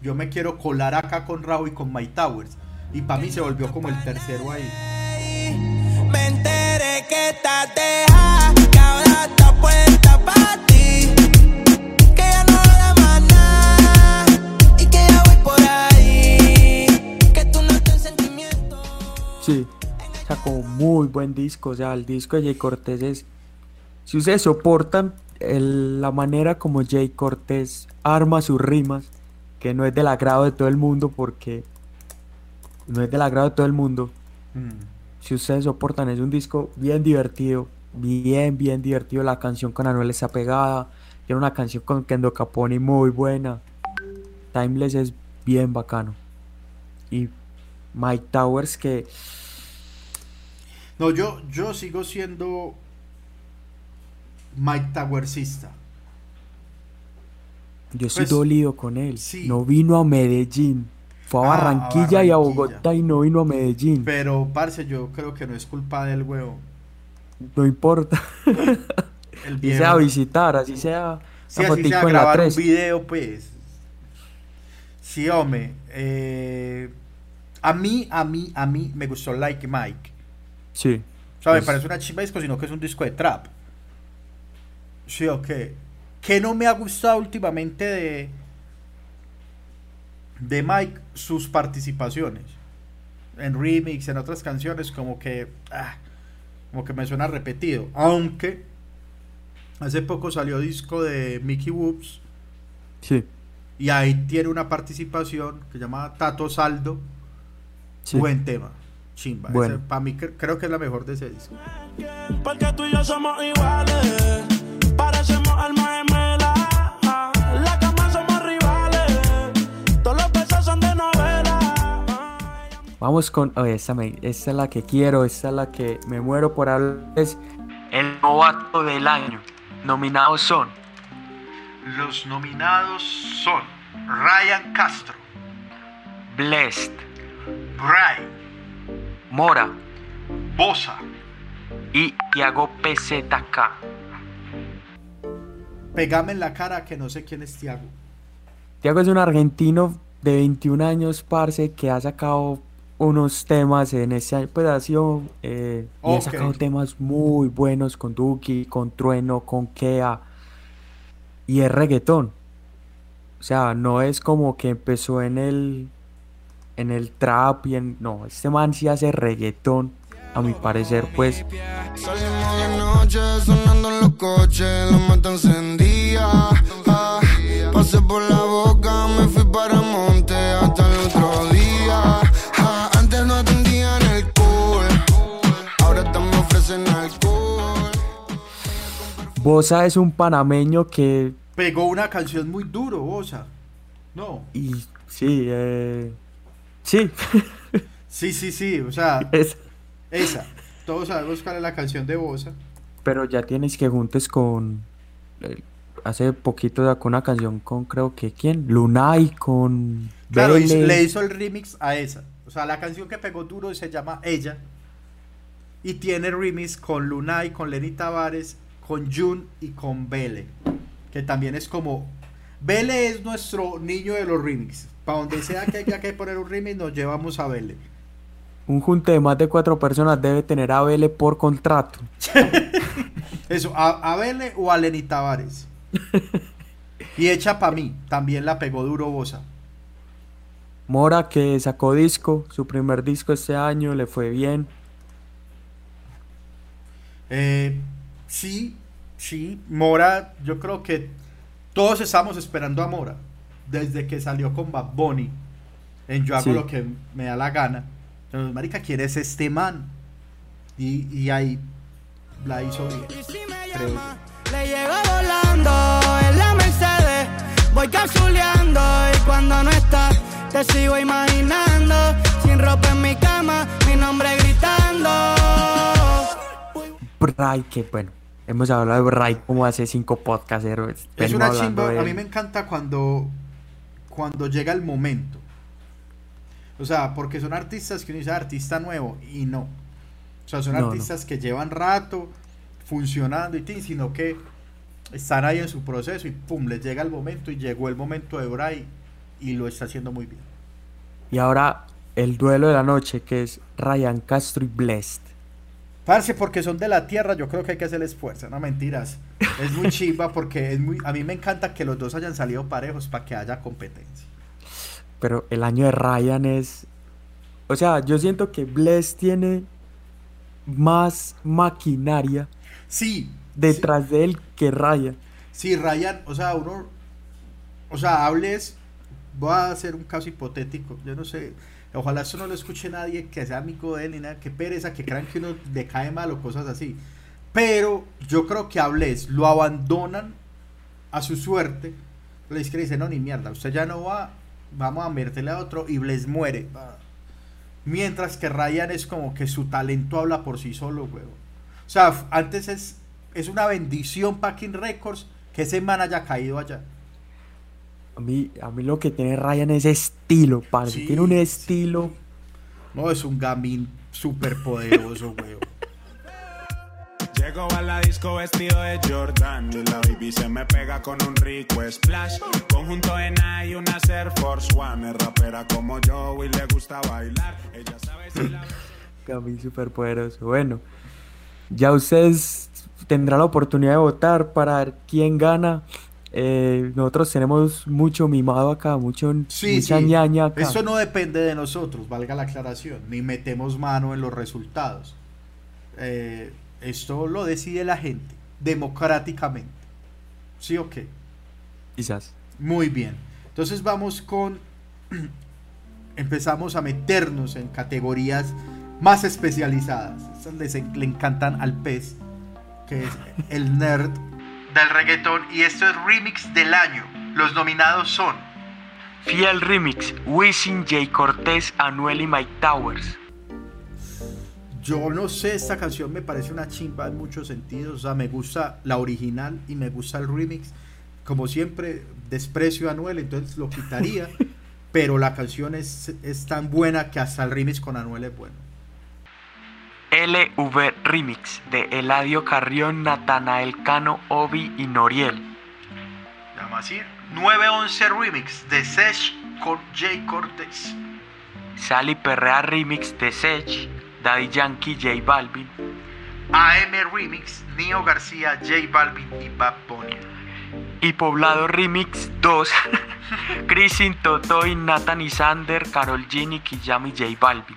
yo me quiero colar acá con Raúl y con Mike Towers. Y para mí se volvió como el tercero ahí. Me enteré que estás Sí, sacó muy buen disco. O sea, el disco de Jay Cortés es. Si ustedes soportan el- la manera como Jay Cortés arma sus rimas, que no es del agrado de todo el mundo, porque no es del agrado de todo el mundo. Mm. Si ustedes soportan, es un disco bien divertido, bien, bien divertido. La canción con Anuel está pegada. Tiene una canción con Kendo Caponi muy buena. Timeless es bien bacano. Y Mike Towers que No, yo, yo sigo siendo Mike Towersista. yo estoy Pues, dolido con él. sí. No vino a Medellín. Fue a Ah, a Barranquilla y a. Bogotá y no vino a Medellín. Pero, parce, yo creo que no es culpa del huevo. No importa. El Y sea a visitar, así sea. Sí, así sea la grabar un 3. video, pues. Sí, hombre. eh, a mí, a mí, a mí me gustó Like Mike. Sí. O sea, me parece una chimba disco, sino que es un disco de trap. Sí, ok. Que no me ha gustado últimamente de. De Mike, sus participaciones. En remix, en otras canciones, como que. ah, como que me suena repetido. Aunque. Hace poco salió disco de Mickey Whoops. Sí. Y ahí tiene una participación que se llama Tato Saldo. Sí. Buen tema. Chimba. Bueno. Para mí cre- creo que es la mejor de ese disco. Porque tú y yo somos iguales. Parecemos almas gemelas. En la cama somos rivales. Todos los besos son de novela. Vamos con. oh, esta, me- esta es la que quiero, esta es la que me muero por hablar. Es el novato del año. Nominados son Los nominados son Ryan Castro, Blessed, Bray, Mora Bosa, y Tiago PZK. Pegame en la cara que no sé quién es Tiago. Tiago es un argentino de 21 años, parce, que ha sacado unos temas en este año. Pues ha sido. eh, y ha sacado temas muy buenos con Duki, con Trueno, con Kea. Y es reggaetón. O sea, no es como que empezó en el. En el trap y en. No, este man sí hace reggaetón. A mi parecer, pues. Salimos de noche sonando en los coches, la mata encendía. Ah, pasé por la boca, me fui para monte hasta el otro día. Ah, antes no atendían el cool, ahora también me ofrecen alcohol. Bosa es un panameño que. Pegó una canción muy duro, Bosa. No. Y sí, eh. Sí, Sí, sí, sí. O sea, es. esa. Todos sabemos cuál es la canción de Bosa. Pero ya tienes que juntes con. eh, hace poquito sacó una canción con, creo que, ¿quién? Lunay con. Claro, le hizo el remix a esa. O sea, la canción que pegó duro se llama Ella. Y tiene remix con Lunay, con Lenny Tavares, con Jun y con Bele. Que también es como. Bele es nuestro niño de los remix. Para donde sea que haya que poner un remix, nos llevamos a Bele. Un junte de más de cuatro personas debe tener a Vele por contrato. Eso, a, a o a Lenny Tavares. Y hecha para mí, también la pegó duro Bosa. Mora que sacó disco, su primer disco este año, le fue bien. Eh, sí, sí, Mora, yo creo que todos estamos esperando a Mora desde que salió con Bad Bunny en Yo hago Sí. lo que me da la gana. Entonces, marica, ¿quién es este man? Y, y ahí la hizo bien, creo yo. Le llego volando en la Mercedes, voy capsuleando y cuando no estás te sigo imaginando, sin ropa en mi cama, mi nombre gritando. Bray, que bueno, hemos hablado de Bray como hace cinco podcasts. Es una chimba, de a mí me encanta cuando, cuando llega el momento. O sea, porque son artistas que uno dice artista nuevo y no. O sea, son No, no. artistas que llevan rato funcionando y tin, sino que están ahí en su proceso y pum, les llega el momento y llegó el momento de Bray y lo está haciendo muy bien. Y ahora el duelo de la noche, que es Ryan Castro y Blessed. Parce, porque son de la tierra, yo creo que hay que hacerles fuerza, no mentiras. Es muy chimba porque es muy, a mí me encanta que los dos hayan salido parejos para que haya competencia. Pero el año de Ryan es. o sea, yo siento que Bless tiene más maquinaria Sí. detrás de él que Ryan. Sí, Ryan, o sea, uno, o sea, hables, voy a hacer un caso hipotético, yo no sé, ojalá eso no lo escuche nadie que sea amigo de él ni nada, que pereza, que crean que uno le cae mal o cosas así. Pero yo creo que a Bless lo abandonan a su suerte, le dice que dice, no, ni mierda, usted ya no va, vamos a meterle a otro y Bless muere. Mientras que Ryan es como que su talento habla por sí solo, huevo. O sea, antes es, es una bendición para King Records que ese man haya caído allá. A mí, a mí lo que tiene Ryan es estilo, parce. Sí, tiene un sí. estilo. No, es un gamín súper poderoso, huevo. Llego a la disco vestido de Jordan y la baby se me pega con un rico splash. Conjunto en y una Air Force One. Es rapera como yo y le gusta bailar. Ella sabe si la... Gamín súper poderoso. Bueno, ya ustedes tendrán la oportunidad de votar para ver quién gana. Eh, nosotros tenemos mucho mimado acá, mucho, Sí, mucha sí. ñaña acá. Eso no depende de nosotros, valga la aclaración, ni metemos mano en los resultados. Eh, esto lo decide la gente, democráticamente. ¿Sí o qué? Quizás. Muy bien. Entonces vamos con... Empezamos a meternos en categorías más especializadas. Estas les le encantan al pez, que es el nerd del reggaetón. Y esto es remix del año. Los nominados son Fiel Remix, Wisin, J. Cortés, Anuel y Mike Towers. Yo no sé, esta canción me parece una chimba en muchos sentidos. O sea, me gusta la original y me gusta el remix. Como siempre, desprecio a Anuel, entonces lo quitaría. pero la canción es, es tan buena que hasta el remix con Anuel es bueno. LV Remix de Eladio Carrión, Natanael Cano, Obi y Noriel. Así. 911 remix de Sesh con Jay Cortez. Sally Perrea Remix de Sech, Daddy Yankee, J Balvin. AM remix, Nio García, J Balvin y Bad Bunny. Y Poblado Remix 2, Crisin, Totoy, Nathan y Sander, Carol G, Nicky Jam y J Balvin.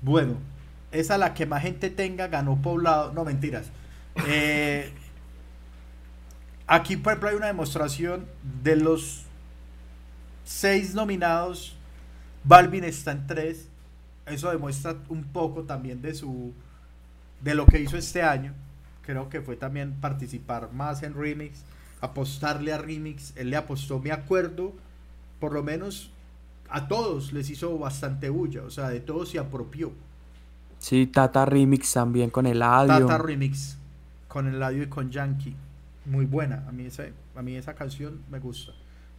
Bueno, esa la que más gente tenga ganó poblado. No, mentiras. Eh, aquí, por ejemplo, hay una demostración de los seis nominados. Balvin está en tres. Eso demuestra un poco también de su. de lo que hizo este año. Creo que fue también participar más en remix. Apostarle a remix. Él le apostó, me acuerdo. Por lo menos a todos les hizo bastante bulla. O sea, de todos se apropió. Sí, Tata Remix también con Eladio. Tata Remix con el Eladio y con Yankee. Muy buena. A mí, esa, a mí esa canción me gusta.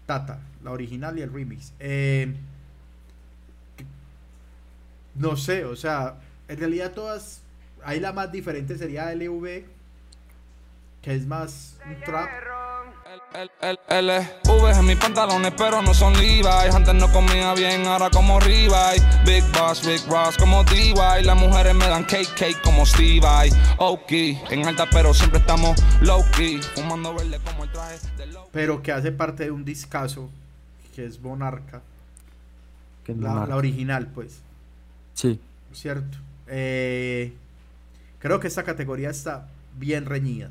Tata, la original y el remix. Eh, no sé, o sea, en realidad todas. Ahí la más diferente sería LV, que es más un trap. LV en mis pantalones, pero no son Levi's. Antes no comía bien, ahora como Revive. Big Boss, Big Ross como DY. Las mujeres me dan cake, cake como Stevie. Ok, en alta, pero siempre estamos low key. Fumando verde como el traje de low. pero que hace parte de un discazo que es Monarca, que la, original, pues, Sí. ¿cierto? Eh, creo que esta categoría está bien reñida,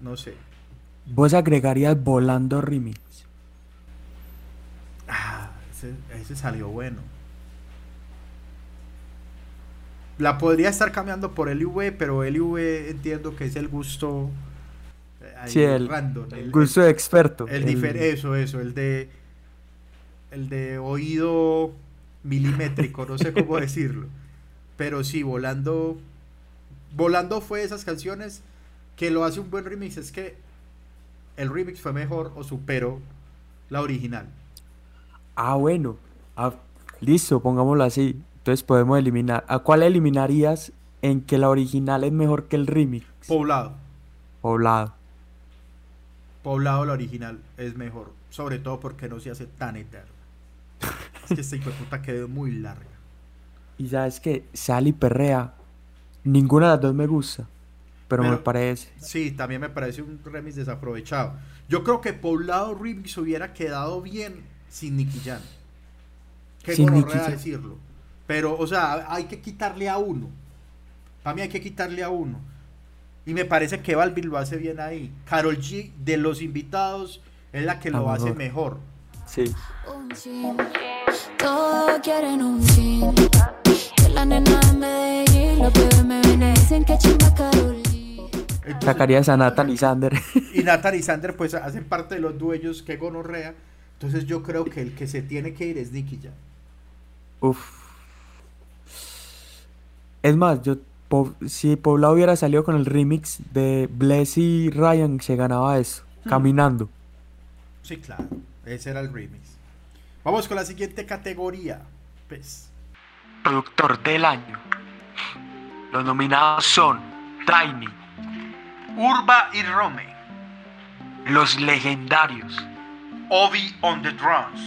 no sé. Vos agregarías Volando Remix. Ah, ese, ese salió bueno. La podría estar cambiando por LV, pero LV entiendo que es el gusto. eh, Sí, el, random, el el- gusto de experto. El, eso, eso, el de el de oído milimétrico, no sé cómo decirlo. Pero sí, volando volando fue esas canciones que lo hace un buen remix, es que el remix fue mejor o superó la original. Ah, bueno. Ah, listo, pongámoslo así. Entonces podemos eliminar. ¿A cuál eliminarías en que la original es mejor que el remix? Poblado, Poblado. poblado la original es mejor, sobre todo porque no se hace tan eterno. Es que esta puta quedó muy larga. Y sabes que Sally Perrea, ninguna de las dos me gusta. Pero, me parece. Sí, también me parece un remix desaprovechado. Yo creo que Poblado Remix hubiera quedado bien sin Nicky Jam. Qué gonorrea decirlo. Pero, o sea, hay que quitarle a uno. Para mí hay que quitarle a uno. Y me parece que Balvin lo hace bien ahí. Carol G, de los invitados, es la que lo hace mejor. Sí. Todos quieren un. Que la nena de Medellín, me ven y dicen que chimba G. Entonces, Sacarías a Nathan y Sander. y Nathan y Sander pues hacen parte de los dueños que gonorrea. Entonces yo creo que el que se tiene que ir es Nicky ya. Uf. Es más, yo Po- si Pobla hubiera salido con el remix de Bless y Ryan, se ganaba eso. Caminando. Sí, claro. Ese era el remix. Vamos con la siguiente categoría. Pues. Productor del año. Los nominados son Tiny, Urba y Rome. Los Legendarios, Obi on the drums.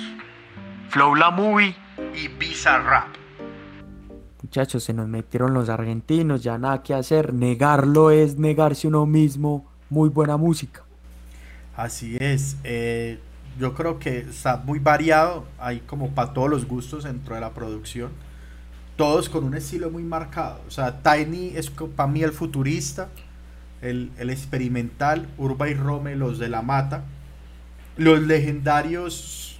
Flow La Movie. Y Visa Rap. Muchachos, se nos metieron los argentinos, ya nada que hacer. Negarlo es negarse uno mismo. Muy buena música. Así es. eh, yo creo que está muy variado. Hay como para todos los gustos dentro de la producción. Todos con un estilo muy marcado. O sea, Tiny es para mí el futurista, el, el experimental, Urba y Rome los de la mata. Los legendarios,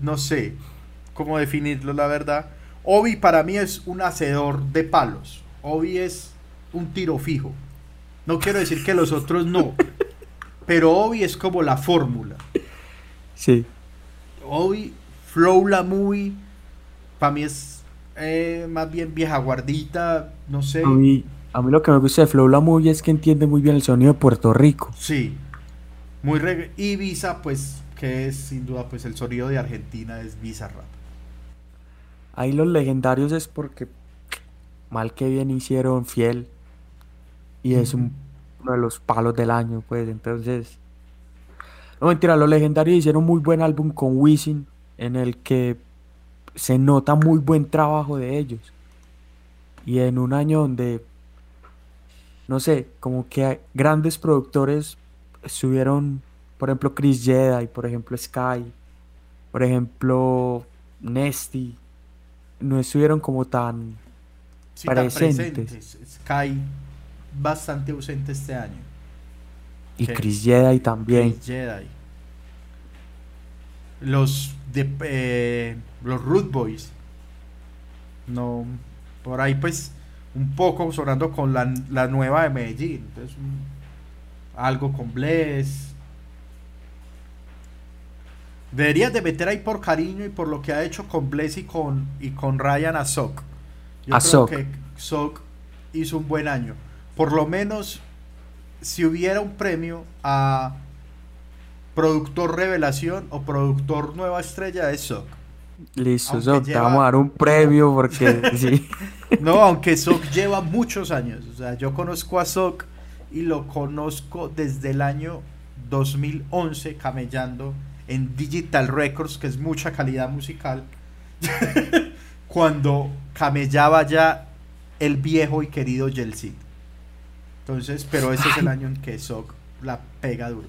no sé cómo definirlo la verdad. Obi para mí es un hacedor de palos. Obi es un tiro fijo. No quiero decir que los otros no. Pero Obi es como la fórmula. Sí. Obi, Flow la Movie, para mí es eh, más bien vieja guardita, no sé. A mí, a mí lo que me gusta de Flow La Movie es que entiende muy bien el sonido de Puerto Rico. Sí, muy reggae. Y Visa, pues, que es sin duda, pues el sonido de Argentina es Visa Rap. Ahí los legendarios es porque mal que bien hicieron fiel. Y es un- uno de los palos del año, pues. Entonces. No mentira, los legendarios hicieron muy buen álbum con Wisin. En el que se nota muy buen trabajo de ellos. Y en un año donde. No sé, como que grandes productores estuvieron. Por ejemplo, Chris Jedi, por ejemplo, Sky. Por ejemplo, Nesty no estuvieron como tan Sí, tan presentes. Sky bastante ausente este año. Y. Chris Jedi también. Chris Jedi. Los de eh, los Root Boys. No, por ahí pues un poco sonando con la, la nueva de Medellín. Entonces, un- algo con Bless. Deberías de meter ahí por cariño y por lo que ha hecho con Bless y con, y con Ryan a Sok. Yo A creo Sok. que Sok hizo un buen año. Por lo menos, si hubiera un premio a productor revelación o productor nueva estrella de Sok. Listo, Sok, te vamos a dar un premio porque sí. No, aunque Sok lleva muchos años. O sea, yo conozco a Sok y lo conozco desde el año 2011 camellando en Digital Records, que es mucha calidad musical. cuando camellaba ya el viejo y querido Yeltsin. Entonces, pero ese es el año en que Sok la pega duro.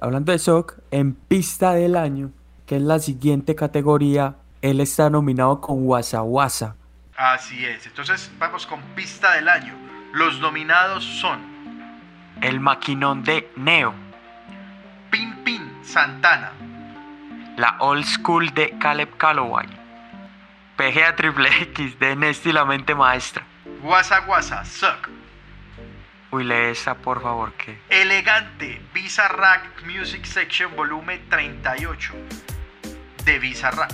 Hablando de Sok, en pista del año, que es la siguiente categoría, él está nominado con Wasa Wasa. Así es. Entonces, vamos con pista del año. Los nominados son El maquinón de Neo, Pin Pin Santana, la old school de Caleb Calloway, PGA Triple X de Nesty la mente maestra. Guasa Guasa, Suck, Uy, lee esa por favor que. Elegante, Visa Rack Music Section Volumen 38 de Rack.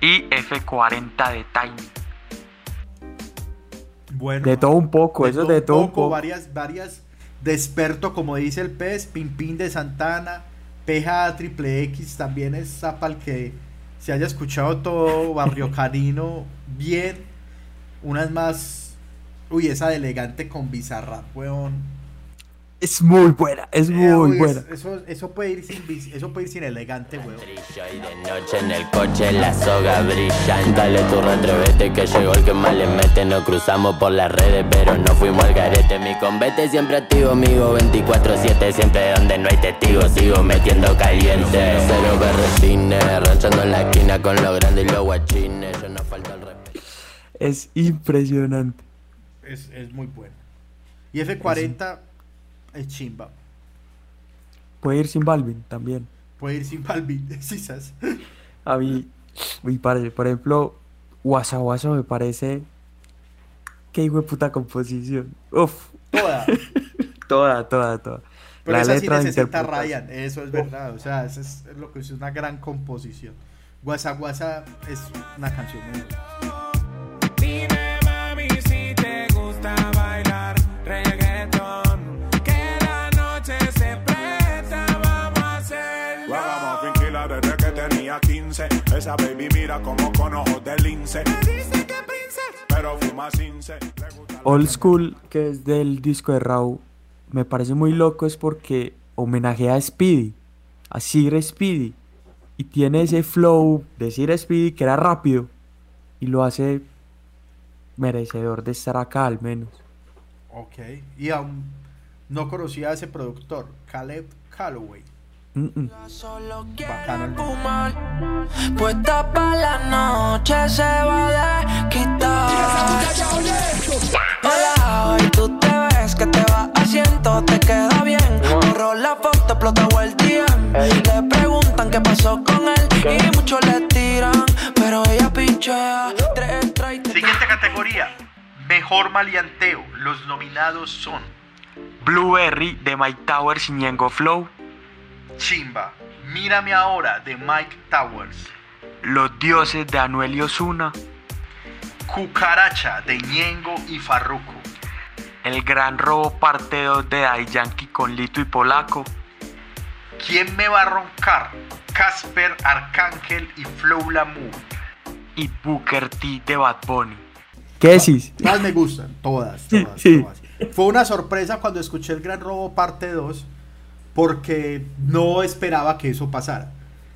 Y F40 de Tiny. Bueno, De todo un poco, eso de todo un poco. Varias, varias de experto, como dice el pez, Pin de Santana, PJ Triple X también es Zapal que se haya escuchado todo Barrio Canino bien. Unas más. Uy, esa de elegante con Bizarrap, weón. Es muy buena, es Eh, muy uy, buena. es- Eso, eso, puede ir sin, eso puede ir sin elegante, weón. Y de noche en el coche la soga brilla Dale tu retrevete que llegó el que más le mete Nos cruzamos por las redes pero no fuimos al garete Mi convete siempre activo, amigo 24-7 Siempre donde no hay testigos sigo metiendo caliente Cero berretines, ranchando en la esquina con los grandes y los guachines Yo no falta el respeto Es impresionante. Es, es muy bueno. Y F40 es chimba. Puede ir sin Balvin también. Puede ir sin Balvin, ¿sí sabes? A mí, uy, parce, por ejemplo, Guasa Guasa me parece. Qué hijo de puta composición. Uf, Toda. toda, toda, toda. Pero esa sí letra de necesita. Ryan, eso es verdad. O sea, eso es lo que es una gran composición. Guasa Guasa es una canción muy buena. Esa baby mira como con ojos de lince. Dice que princesa Pero fuma cince. Le gusta Old School, que es del disco de Raw, me parece muy loco es porque homenajea a Speedy, a Sir Speedy, y tiene ese flow de Sir Speedy que era rápido, y lo hace merecedor de estar acá al menos. Ok. Y aún no conocía a ese productor, Caleb Calloway. Mm, mm. Solo Bacano. Puesta pa' la noche se va a quitar. Hola, hoy tú te ves que te va haciendo, te queda bien. Borró la foto, explotó el DM. Le preguntan qué pasó con él y muchos le tiran, pero ella pichea. Tres, tres, Siguiente categoría. Mejor maleanteo. Los nominados son Blueberry de Mike Towers y Ñengo Flow, Chimba. Mírame ahora de Mike Towers. Los Dioses de Anuel y Osuna, Cucaracha de Ñengo y Farruko. El Gran Robo Parte 2 de Daddy Yankee con Lito y Polaco, ¿Quién me va a roncar? Casper, Arcángel y Flow Lamour. y Booker T de Bad Bunny. ¿Qué decís? Todas me gustan, todas, todas, Sí. todas. Fue una sorpresa cuando escuché el Gran Robo parte 2 porque no esperaba que eso pasara.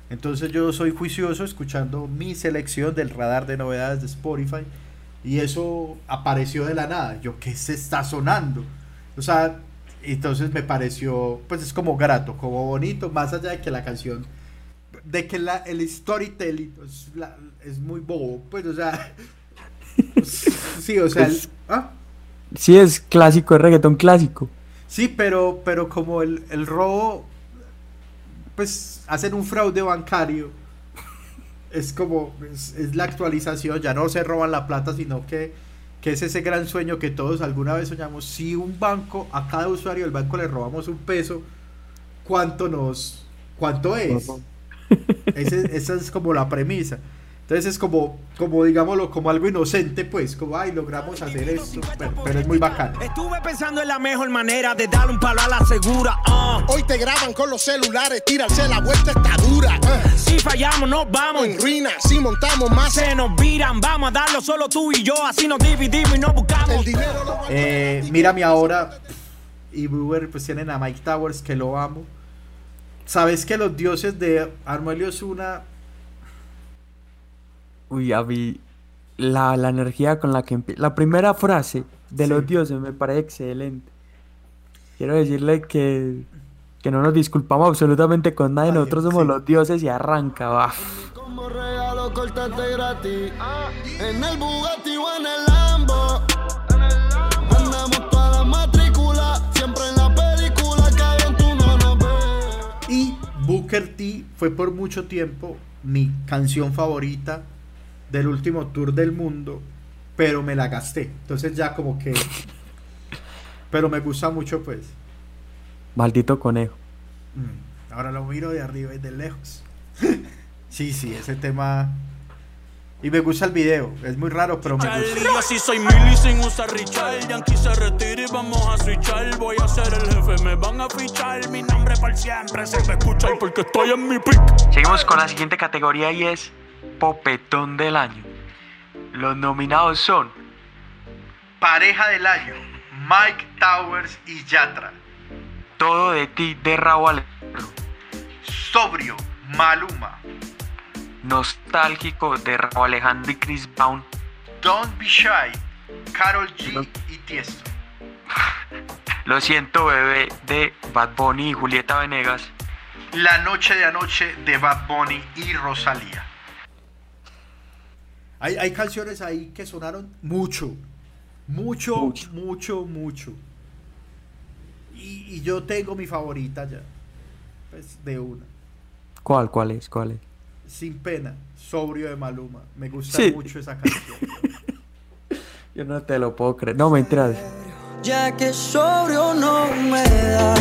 Entonces yo soy juicioso escuchando mi selección del radar de novedades de Spotify y eso apareció de la nada. Yo, ¿qué se está sonando? O sea, entonces me pareció, pues es como grato, como bonito, más allá de que la canción, de que la, el storytelling es, la- es muy bobo, pues o sea, sí, o sea, el- Es- ¿ah? Sí, es clásico, es reggaetón clásico. Sí, pero, pero como el, el robo, pues hacen un fraude bancario, es como, es, es la actualización, ya no se roban la plata, sino que, que es ese gran sueño que todos alguna vez soñamos. Si un banco, a cada usuario del banco le robamos un peso, ¿cuánto nos, cuánto es? Ese- esa es como la premisa. Entonces es como, como digámoslo, como algo inocente, pues, como, ay, logramos hacer esto, pero, pero es muy bacano. Estuve pensando en la mejor manera de darle un palo a la segura. ah. Hoy te graban con los celulares, tirarse la vuelta está dura. ah. Si fallamos, nos vamos. En ruina, si montamos más, Se nos viran, vamos a darlo solo tú y yo. Así nos dividimos y nos buscamos. el dinero Eh, mírame ahora. Y Brewer pues tienen a Mike Towers que lo amo. Sabes que los dioses de y Osuna Uy, a mí la, la energía con la que empieza. La primera frase de los dioses me parece excelente. Quiero decirle que, que no nos disculpamos absolutamente con nadie. Ay, Nosotros somos sí. los dioses y arranca. va. Como regalo cortarte gratis. En el Bugatti o en el Lambo. Andamos toda la matrícula. Siempre en la película, cabrón, tú no nos ves. y Booker T fue por mucho tiempo mi canción favorita del último tour del mundo, pero me la gasté. Entonces ya como que pero me gusta mucho pues. Maldito conejo. Mm, Ahora lo miro de arriba y de lejos. sí, sí, ese tema y me gusta el video, es muy raro, pero me gusta. yo sí soy Milly sin usar Richard. Yankee se retira y vamos a switchar. Voy a ser el jefe, me van a fichar. Mi nombre por siempre se me escucha y porque estoy en mi pick. Seguimos con la siguiente categoría y es Popetón del Año. Los nominados son Pareja del año, Mike Towers y Yatra. Todo de ti de Raúl Alejandro. Sobrio, Maluma. Nostálgico de Raúl Alejandro y Chris Brown. Don't Be Shy, Carol G y Tiesto. Lo siento, bebé de Bad Bunny y Julieta Venegas. La noche de anoche de Bad Bunny y Rosalía. Hay, hay canciones ahí que sonaron mucho, mucho, mucho, mucho, mucho. Y, y yo tengo mi favorita ya. Pues de una. ¿Cuál, cuál es, cuál es? Sin pena, sobrio de Maluma. Me gusta Sí. mucho esa canción. Yo no te lo puedo creer. No, mentira. Ya que sobrio no me da.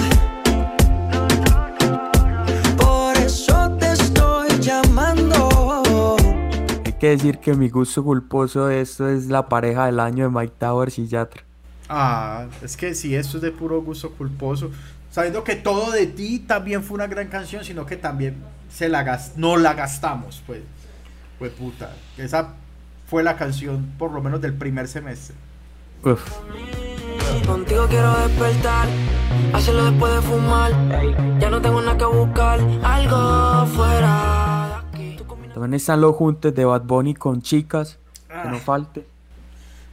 Que decir que mi gusto culposo de esto es la pareja del año de Mike Towers y Yatra. Ah, es que sí, esto es de puro gusto culposo. Sabiendo que todo de ti también fue una gran canción, sino que también se la gas no la gastamos, pues. Fue puta. Esa fue la canción, por lo menos del primer semestre. Uf. Contigo quiero despertar, hacerlo después de fumar. Ya no tengo nada que buscar, algo fuera. También están los juntes de Bad Bunny con chicas. Que no falte.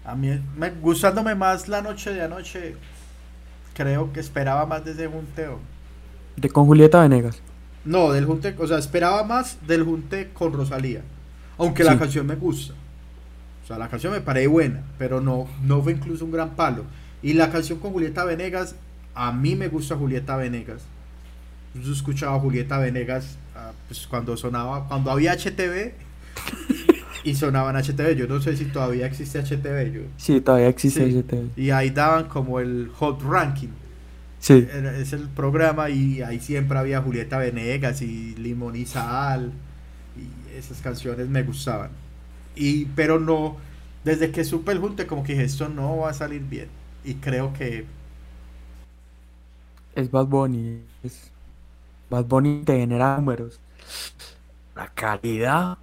A mí, me, gustándome más la noche de anoche, creo que esperaba más de ese junteo. De con Julieta Venegas. No, del junte, o sea, esperaba más del junte con Rosalía. Aunque la canción me gusta. O sea, la canción me parece buena, pero no, no fue incluso un gran palo. Y la canción con Julieta Venegas, a mí me gusta Julieta Venegas. Yo escuchaba a Julieta Venegas ah, pues, cuando sonaba, cuando había HTV y sonaban HTV. Yo no sé si todavía existe HTV. Yo, Sí, todavía existe Sí. tema. Y ahí daban como el Hot Ranking. Sí. Es el programa y ahí siempre había Julieta Venegas y Limón y Sal. Y esas canciones me gustaban. Y, pero no, desde que supe el junte, como que dije, esto no va a salir bien. Y creo que Es Bad Bunny. Es... Bad Bunny te genera números. La calidad.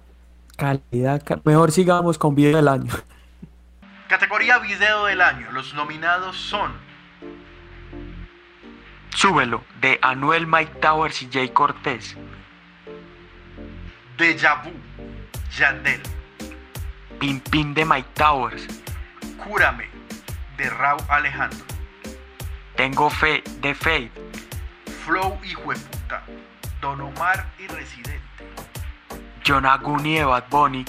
Calidad. ca- Mejor sigamos con video del año. Categoría Video del Año. Los nominados son Súbelo. De Anuel, Mike Towers y Jay Cortés. Deja Vu, Yandel, Pin Pin de Mike Towers. Cúrame, de Raúl Alejandro, Tengo fe de Faith. Flow y Don Omar y Residente, Jonaguni de Bad Bunny.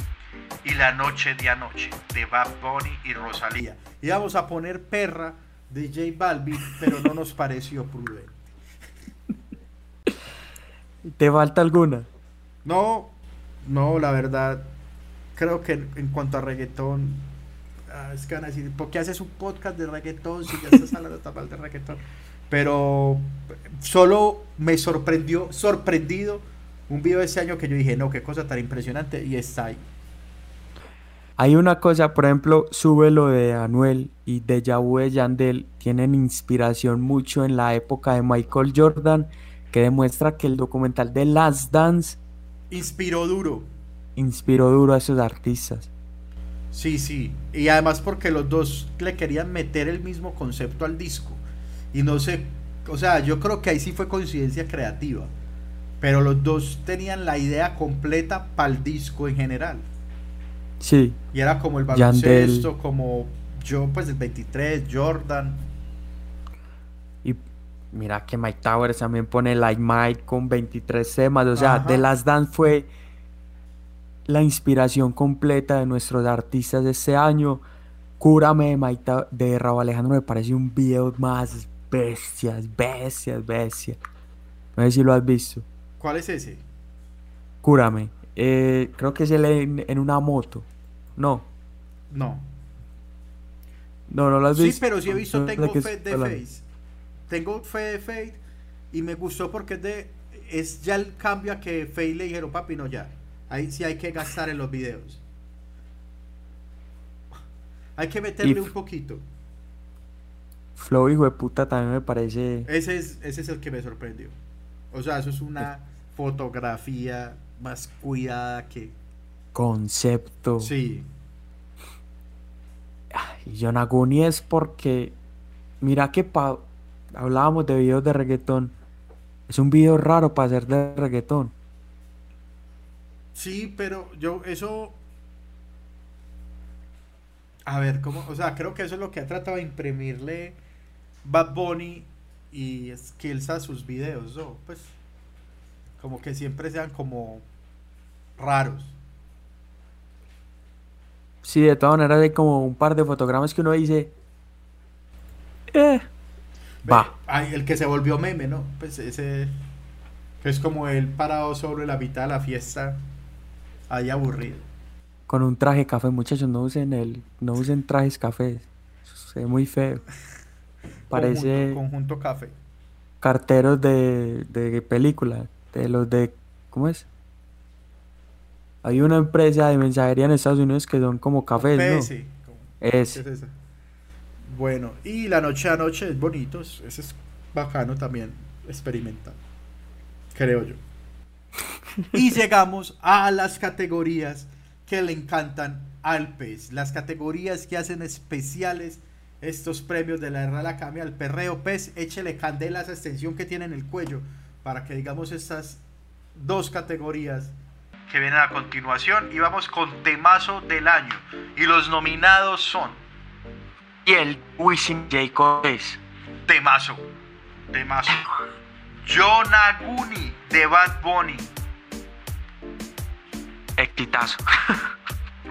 y La Noche de Anoche, de Bad Bunny y Rosalía. Íbamos a poner Perra de J Balvin, pero no nos pareció prudente. ¿Te falta alguna? No, no, la verdad, creo que en, cuanto a reggaetón, ah, es que van a decir, ¿por qué haces un podcast de reggaetón si ya estás hablando tan mal de reggaetón? Pero solo me sorprendió, sorprendido, un video de ese año que yo dije, no, qué cosa tan impresionante, y está ahí. Hay una cosa, por ejemplo, Súbelo de Anuel y Deja Vu de Yandel tienen inspiración mucho en la época de Michael Jordan, que demuestra que el documental de Last Dance Inspiró duro. inspiró duro a esos artistas. Sí, sí. Y además porque los dos le querían meter el mismo concepto al disco. Y no sé, o sea, yo creo que ahí sí fue coincidencia creativa. Pero los dos tenían la idea completa para el disco en general. Sí. Y era como el Yandel. baloncesto, como yo, pues el 23, Jordan. Y mira que Mike Towers también pone Like Mike con 23 temas. O sea, Ajá. The Last Dance fue la inspiración completa de nuestros artistas de este año. Cúrame de, Mike de Raúl Alejandro me parece un video más bestias, bestias, bestias. No sé si lo has visto. ¿Cuál es ese? Cúrame. Eh, creo que es él en, en una moto. No, No. no, no lo has Sí, visto. pero sí he visto No Tengo Fe de. Face. Tengo Fe de Faith y me gustó porque es de es ya el cambio a que Faith le dijeron, papi, no ya. Ahí sí hay que gastar en los videos. Hay que meterle un poquito. Flow, hijo de puta, también me parece. Ese es, ese es el que me sorprendió. O sea, eso es una fotografía más cuidada que. concepto. Sí. Y Yonaguni es porque, mira que pa- hablábamos de videos de reggaetón. Es un video raro para hacer de reggaetón. Sí, pero yo eso... A ver, ¿cómo? O sea, creo que eso es lo que ha tratado de imprimirle Bad Bunny y Skills a sus videos, ¿no? Pues como que siempre sean como raros. Sí, de todas maneras hay como un par de fotogramas que uno dice... Eh, va. Ay, el que se volvió meme, ¿no? Pues ese... Que es como él parado sobre la mitad de la fiesta, ahí aburrido. Con un traje café, muchachos, no usen el, no usen trajes cafés. Se ve muy feo. Parece Conjunto, conjunto café. carteros de, de película, de los de, ¿cómo es? Hay una empresa de mensajería en Estados Unidos que son como cafés, ¿no? Como- Es. ¿qué es esa? Bueno, y la noche a noche es bonito, es- ese es bacano también experimentar, creo yo. y llegamos a las categorías que le encantan al pez, las categorías que hacen especiales estos premios de la Real Academia al perreo pez, échele candela a esa extensión que tiene en el cuello para que digamos estas dos categorías que vienen a continuación y vamos con temazo del año y los nominados son Y el Wisin Jacob es. temazo temazo Yonaguni de Bad Bunny Exitazo.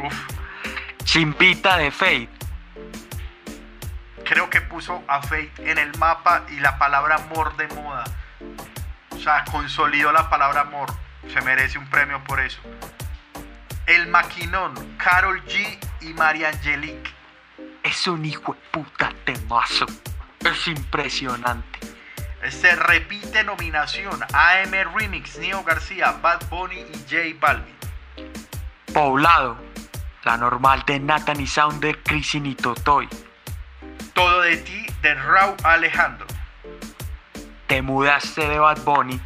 Uf, Chimpita de Fate. Creo que puso a Fate en el mapa y la palabra amor de moda o sea consolidó la palabra amor se merece un premio por eso El Maquinón Carol G y María Angelique Es un hijo de puta temazo. Es impresionante. Se repite nominación AM Remix, Neo García, Bad Bunny y J Balvin. Poblado. La normal de Nathan y Sound de Crisin y. Todo de ti de Raúl Alejandro. Te mudaste de Bad Bunny.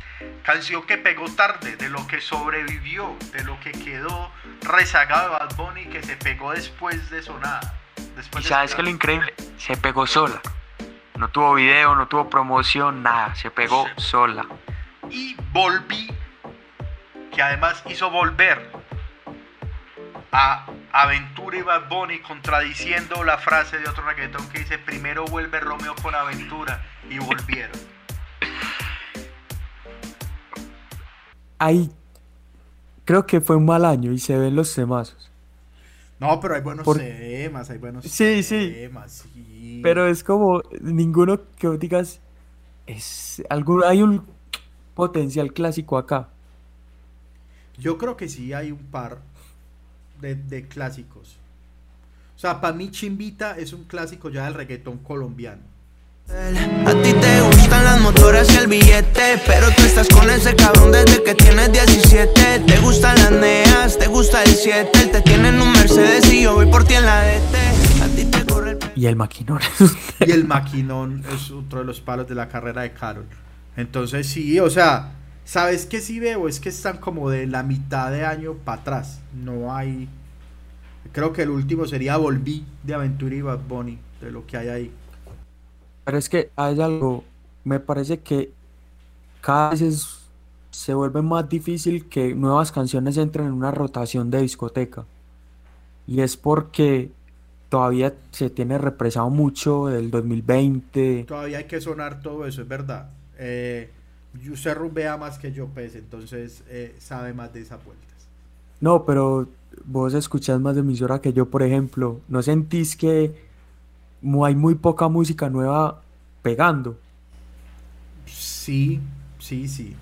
Canción que pegó tarde, de lo que sobrevivió, de lo que quedó rezagado de Bad Bunny que se pegó después de sonada. Después Y de sabes que lo increíble, se pegó sola. No tuvo video, no tuvo promoción, nada. Se pegó sola. Y Volví, que además hizo volver a Aventura y Bad Bunny contradiciendo la frase de otro reggaetón que dice primero vuelve Romeo con Aventura y volvieron. Ahí creo que fue un mal año y se ven los temazos. No, pero hay buenos Por- temas, hay buenos Sí, sí. temas. sí. Pero es como ninguno que digas es algún hay un potencial clásico acá. Yo creo que sí hay un par de, de clásicos. O sea, para mí Chimbita es un clásico ya del reggaetón colombiano. A ti te gustan las motoras y el billete, pero tú estás con ese cabrón desde que tienes 17. Te gustan las neas, te gusta el 7, él te tiene en un Mercedes y yo voy por ti en la DT. A ti te corre el Y el maquinón. Y el maquinón es otro de los palos de la carrera de Carol. Entonces sí, o sea, ¿sabes qué sí veo? Es que están como de la mitad de año para atrás. No hay... Creo que el último sería Volví de Aventura y Bad Bunny, de lo que hay ahí. Pero es que hay algo, me parece que cada vez es- se vuelve más difícil que nuevas canciones entren en una rotación de discoteca. Y es porque todavía se tiene represado mucho del 2020. Todavía hay que sonar todo eso, es verdad. Eh, usted rumbea más que yo, pues, entonces eh, sabe más de esas vueltas. No, pero vos escuchás más de emisora que yo, por ejemplo. ¿No sentís que hay muy poca música nueva pegando? Sí, sí, sí.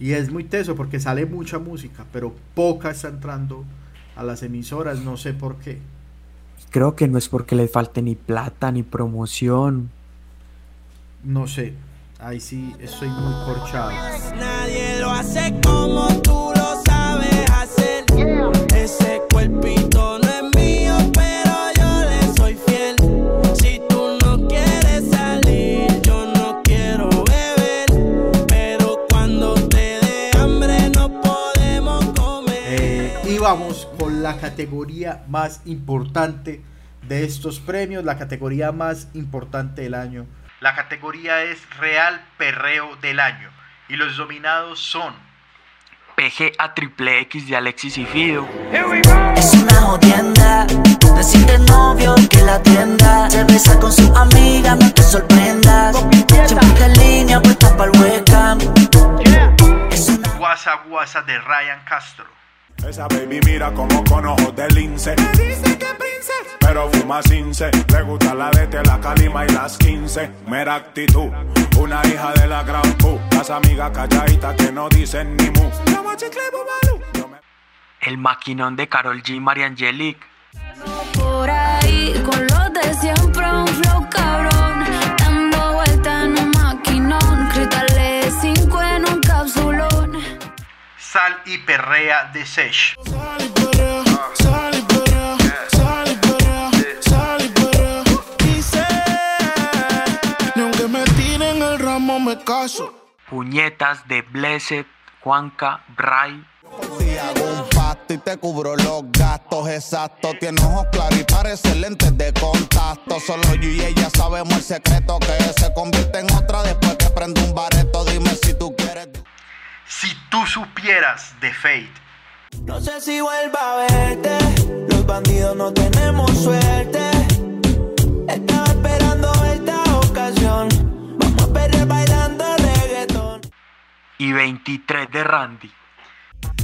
Y es muy teso porque sale mucha música, pero poca está entrando a las emisoras, no sé por qué. Creo que no es porque les falte ni plata ni promoción. No sé. Ahí sí estoy muy corchado. Nadie lo hace como tú lo sabes hacer. Ese cuerpito no es mío, pero yo le soy fiel. Si tú no quieres salir, yo no quiero beber. Pero cuando te dé hambre, no podemos comer. Eh, y vamos con la categoría más importante de estos premios, la categoría más importante del año. La categoría es Real Perreo del Año y los nominados son PG a Triple X de Alexis y Fido. Es una jodienda. Decirte novio que la tienda se besa con su amiga, no te sorprendas. Siempre línea, puesta para el webcam. Guasa Guasa de Ryan Castro. Esa baby mira como con ojos de lince. dice que princesa, pero fuma cince. Le gusta la de la calima y las 15. Mera actitud, una hija de la gran pu. Las amigas calladitas que no dicen ni mu. El maquinón de Carol G. María Angelique. Por ahí con los de siempre un flow Sal y Perrea de Sesh. Dice, ni aunque me tiren el ramo me caso. Puñetas de Blessed, Juanca, Bray. Si hago un pacto y te cubro los gastos exactos. Tiene ojos claros y parece lentes de contacto. Solo yo y ella sabemos el secreto que se convierte en otra después que prende un bareto. Dime si tú quieres. Si tú supieras de Fate. No sé si vuelva a verte. Los bandidos no tenemos suerte. Estaba esperando esta ocasión. Vamos a perder bailando reggaetón. Y 23 de Randy.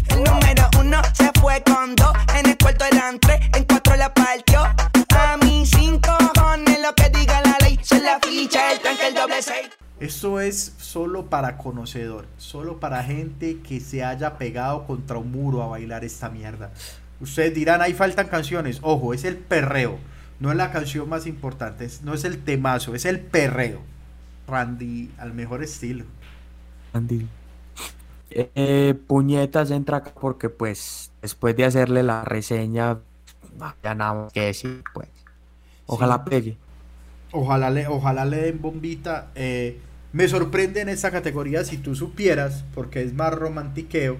El número uno se fue con dos. En el cuarto eran tres, en cuatro la partió. A mí cinco cojones lo que diga la ley. Se la ficha, el tranque, el doble seis. Esto es solo para conocedor, solo para gente que se haya pegado contra un muro a bailar esta mierda. Ustedes dirán, ahí faltan canciones. Ojo, es el perreo. No es la canción más importante, no es el temazo, es el perreo. Randy, al mejor estilo. Randy. Eh, puñetas entra acá porque pues después de hacerle la reseña ah, ya nada más que decir pues ojalá pegue Ojalá le, ojalá le den bombita. eh, me sorprende en esta categoría si tú supieras, porque es más romantiqueo,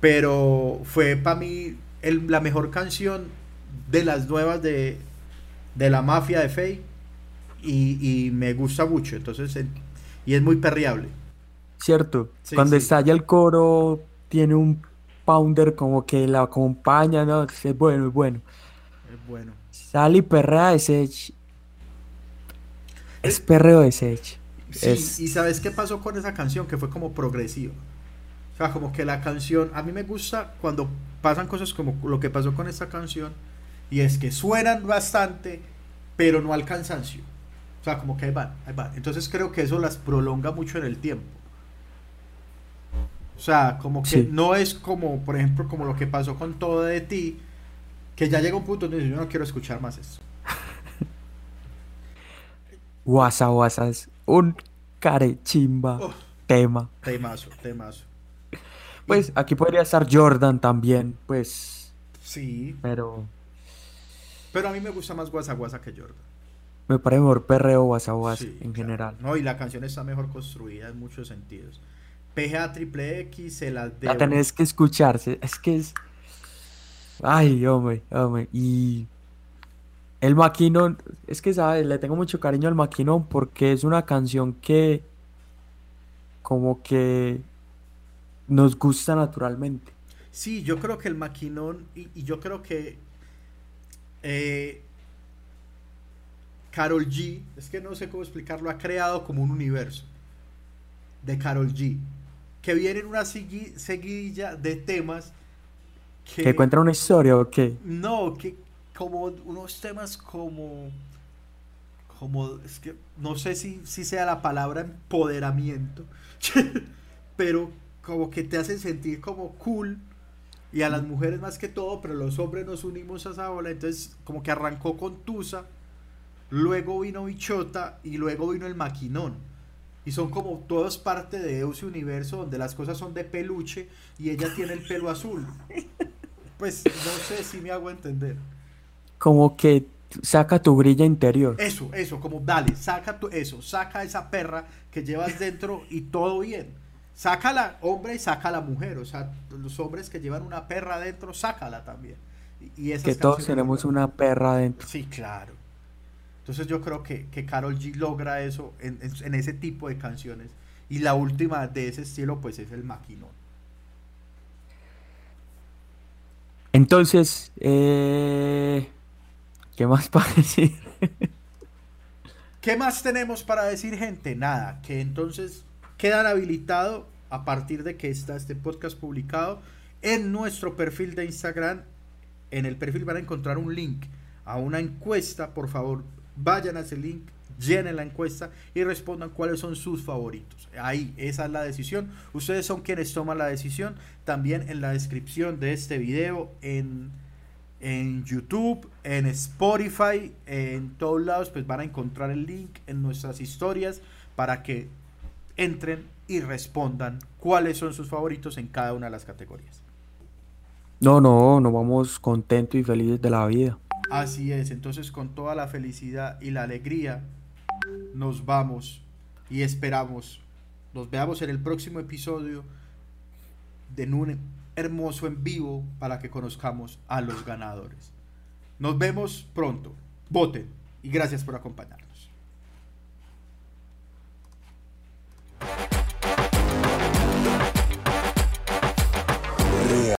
pero fue para mí el- la mejor canción de las nuevas de, de la mafia de Faye y, y me gusta mucho, entonces, en- y es muy perreable. cierto Sí, cuando sí. estalla el coro tiene un pounder como que la acompaña no es bueno es bueno Es bueno. Sally perrea de Sech es perreo de Sech Sí, es y sabes qué pasó con esa canción, que fue como progresiva. O sea, como que la canción, a mí me gusta cuando pasan cosas como lo que pasó con esta canción, y es que suenan bastante, pero no al cansancio. O sea, como que ahí van, ahí van. Entonces creo que eso las prolonga mucho en el tiempo. O sea, como que Sí. no es como, por ejemplo, como lo que pasó con Todo de ti, que ya llega un punto donde dices, yo no quiero escuchar más eso. Guasa Guasa es un carechimba Oh. tema Temazo, temazo. pues aquí podría estar Jordan también pues Sí, pero pero a mí me gusta más Guasa Guasa que Jordan. me parece mejor perreo Guasa Guasa Sí, en claro. general No, y la canción está mejor construida en muchos sentidos. PGA Triple X se las La debo. tenés que escucharse. Es que es. Ay, hombre, hombre. Y. El Maquinón. Es que, ¿sabes? Le tengo mucho cariño al Maquinón porque es una canción que. Como que. Nos gusta naturalmente. Sí, yo creo que el maquinón, y, y yo creo que eh, Carol G, es que no sé cómo explicarlo, ha creado como un universo de Carol G, que viene en una segui- seguidilla de temas que... ¿Que cuenta una historia o qué? No, que como unos temas como, como, es que no sé si, si sea la palabra empoderamiento, pero como que te hacen sentir como cool y a las mujeres más que todo, pero los hombres nos unimos a esa ola, entonces como que arrancó con Tusa, luego vino Bichota y luego vino el Maquinón. Y son como todos parte de ese universo donde las cosas son de peluche y ella tiene el pelo azul. Pues no sé si me hago entender. Como que saca tu grilla interior. Eso, eso, como dale, saca tu, eso, saca esa perra que llevas dentro y todo bien. Sácala, hombre, y saca la mujer. O sea, los hombres que llevan una perra adentro, sácala también. Y, Que todos tenemos una perra adentro. Sí, claro. Entonces yo creo que, que Carol G logra eso en, en- en ese tipo de canciones. Y la última de ese estilo pues es el maquinón. Entonces, eh, ¿qué más para decir? ¿Qué más tenemos para decir, gente? Nada, que entonces quedan habilitados a partir de que está este podcast publicado en nuestro perfil de Instagram. En el perfil van a encontrar un link a una encuesta. Por favor, vayan a ese link, llenen la encuesta y respondan cuáles son sus favoritos. Ahí, esa es la decisión. Ustedes son quienes toman la decisión. También en la descripción de este video, en en YouTube, en Spotify, en todos lados, pues van a encontrar el link en nuestras historias para que entren y respondan cuáles son sus favoritos en cada una de las categorías. No, no, nos vamos contentos y felices de la vida. Así es, entonces con toda la felicidad y la alegría nos vamos y esperamos nos veamos en el próximo episodio de un hermoso en vivo para que conozcamos a los ganadores. Nos vemos pronto. Voten y gracias por acompañarnos.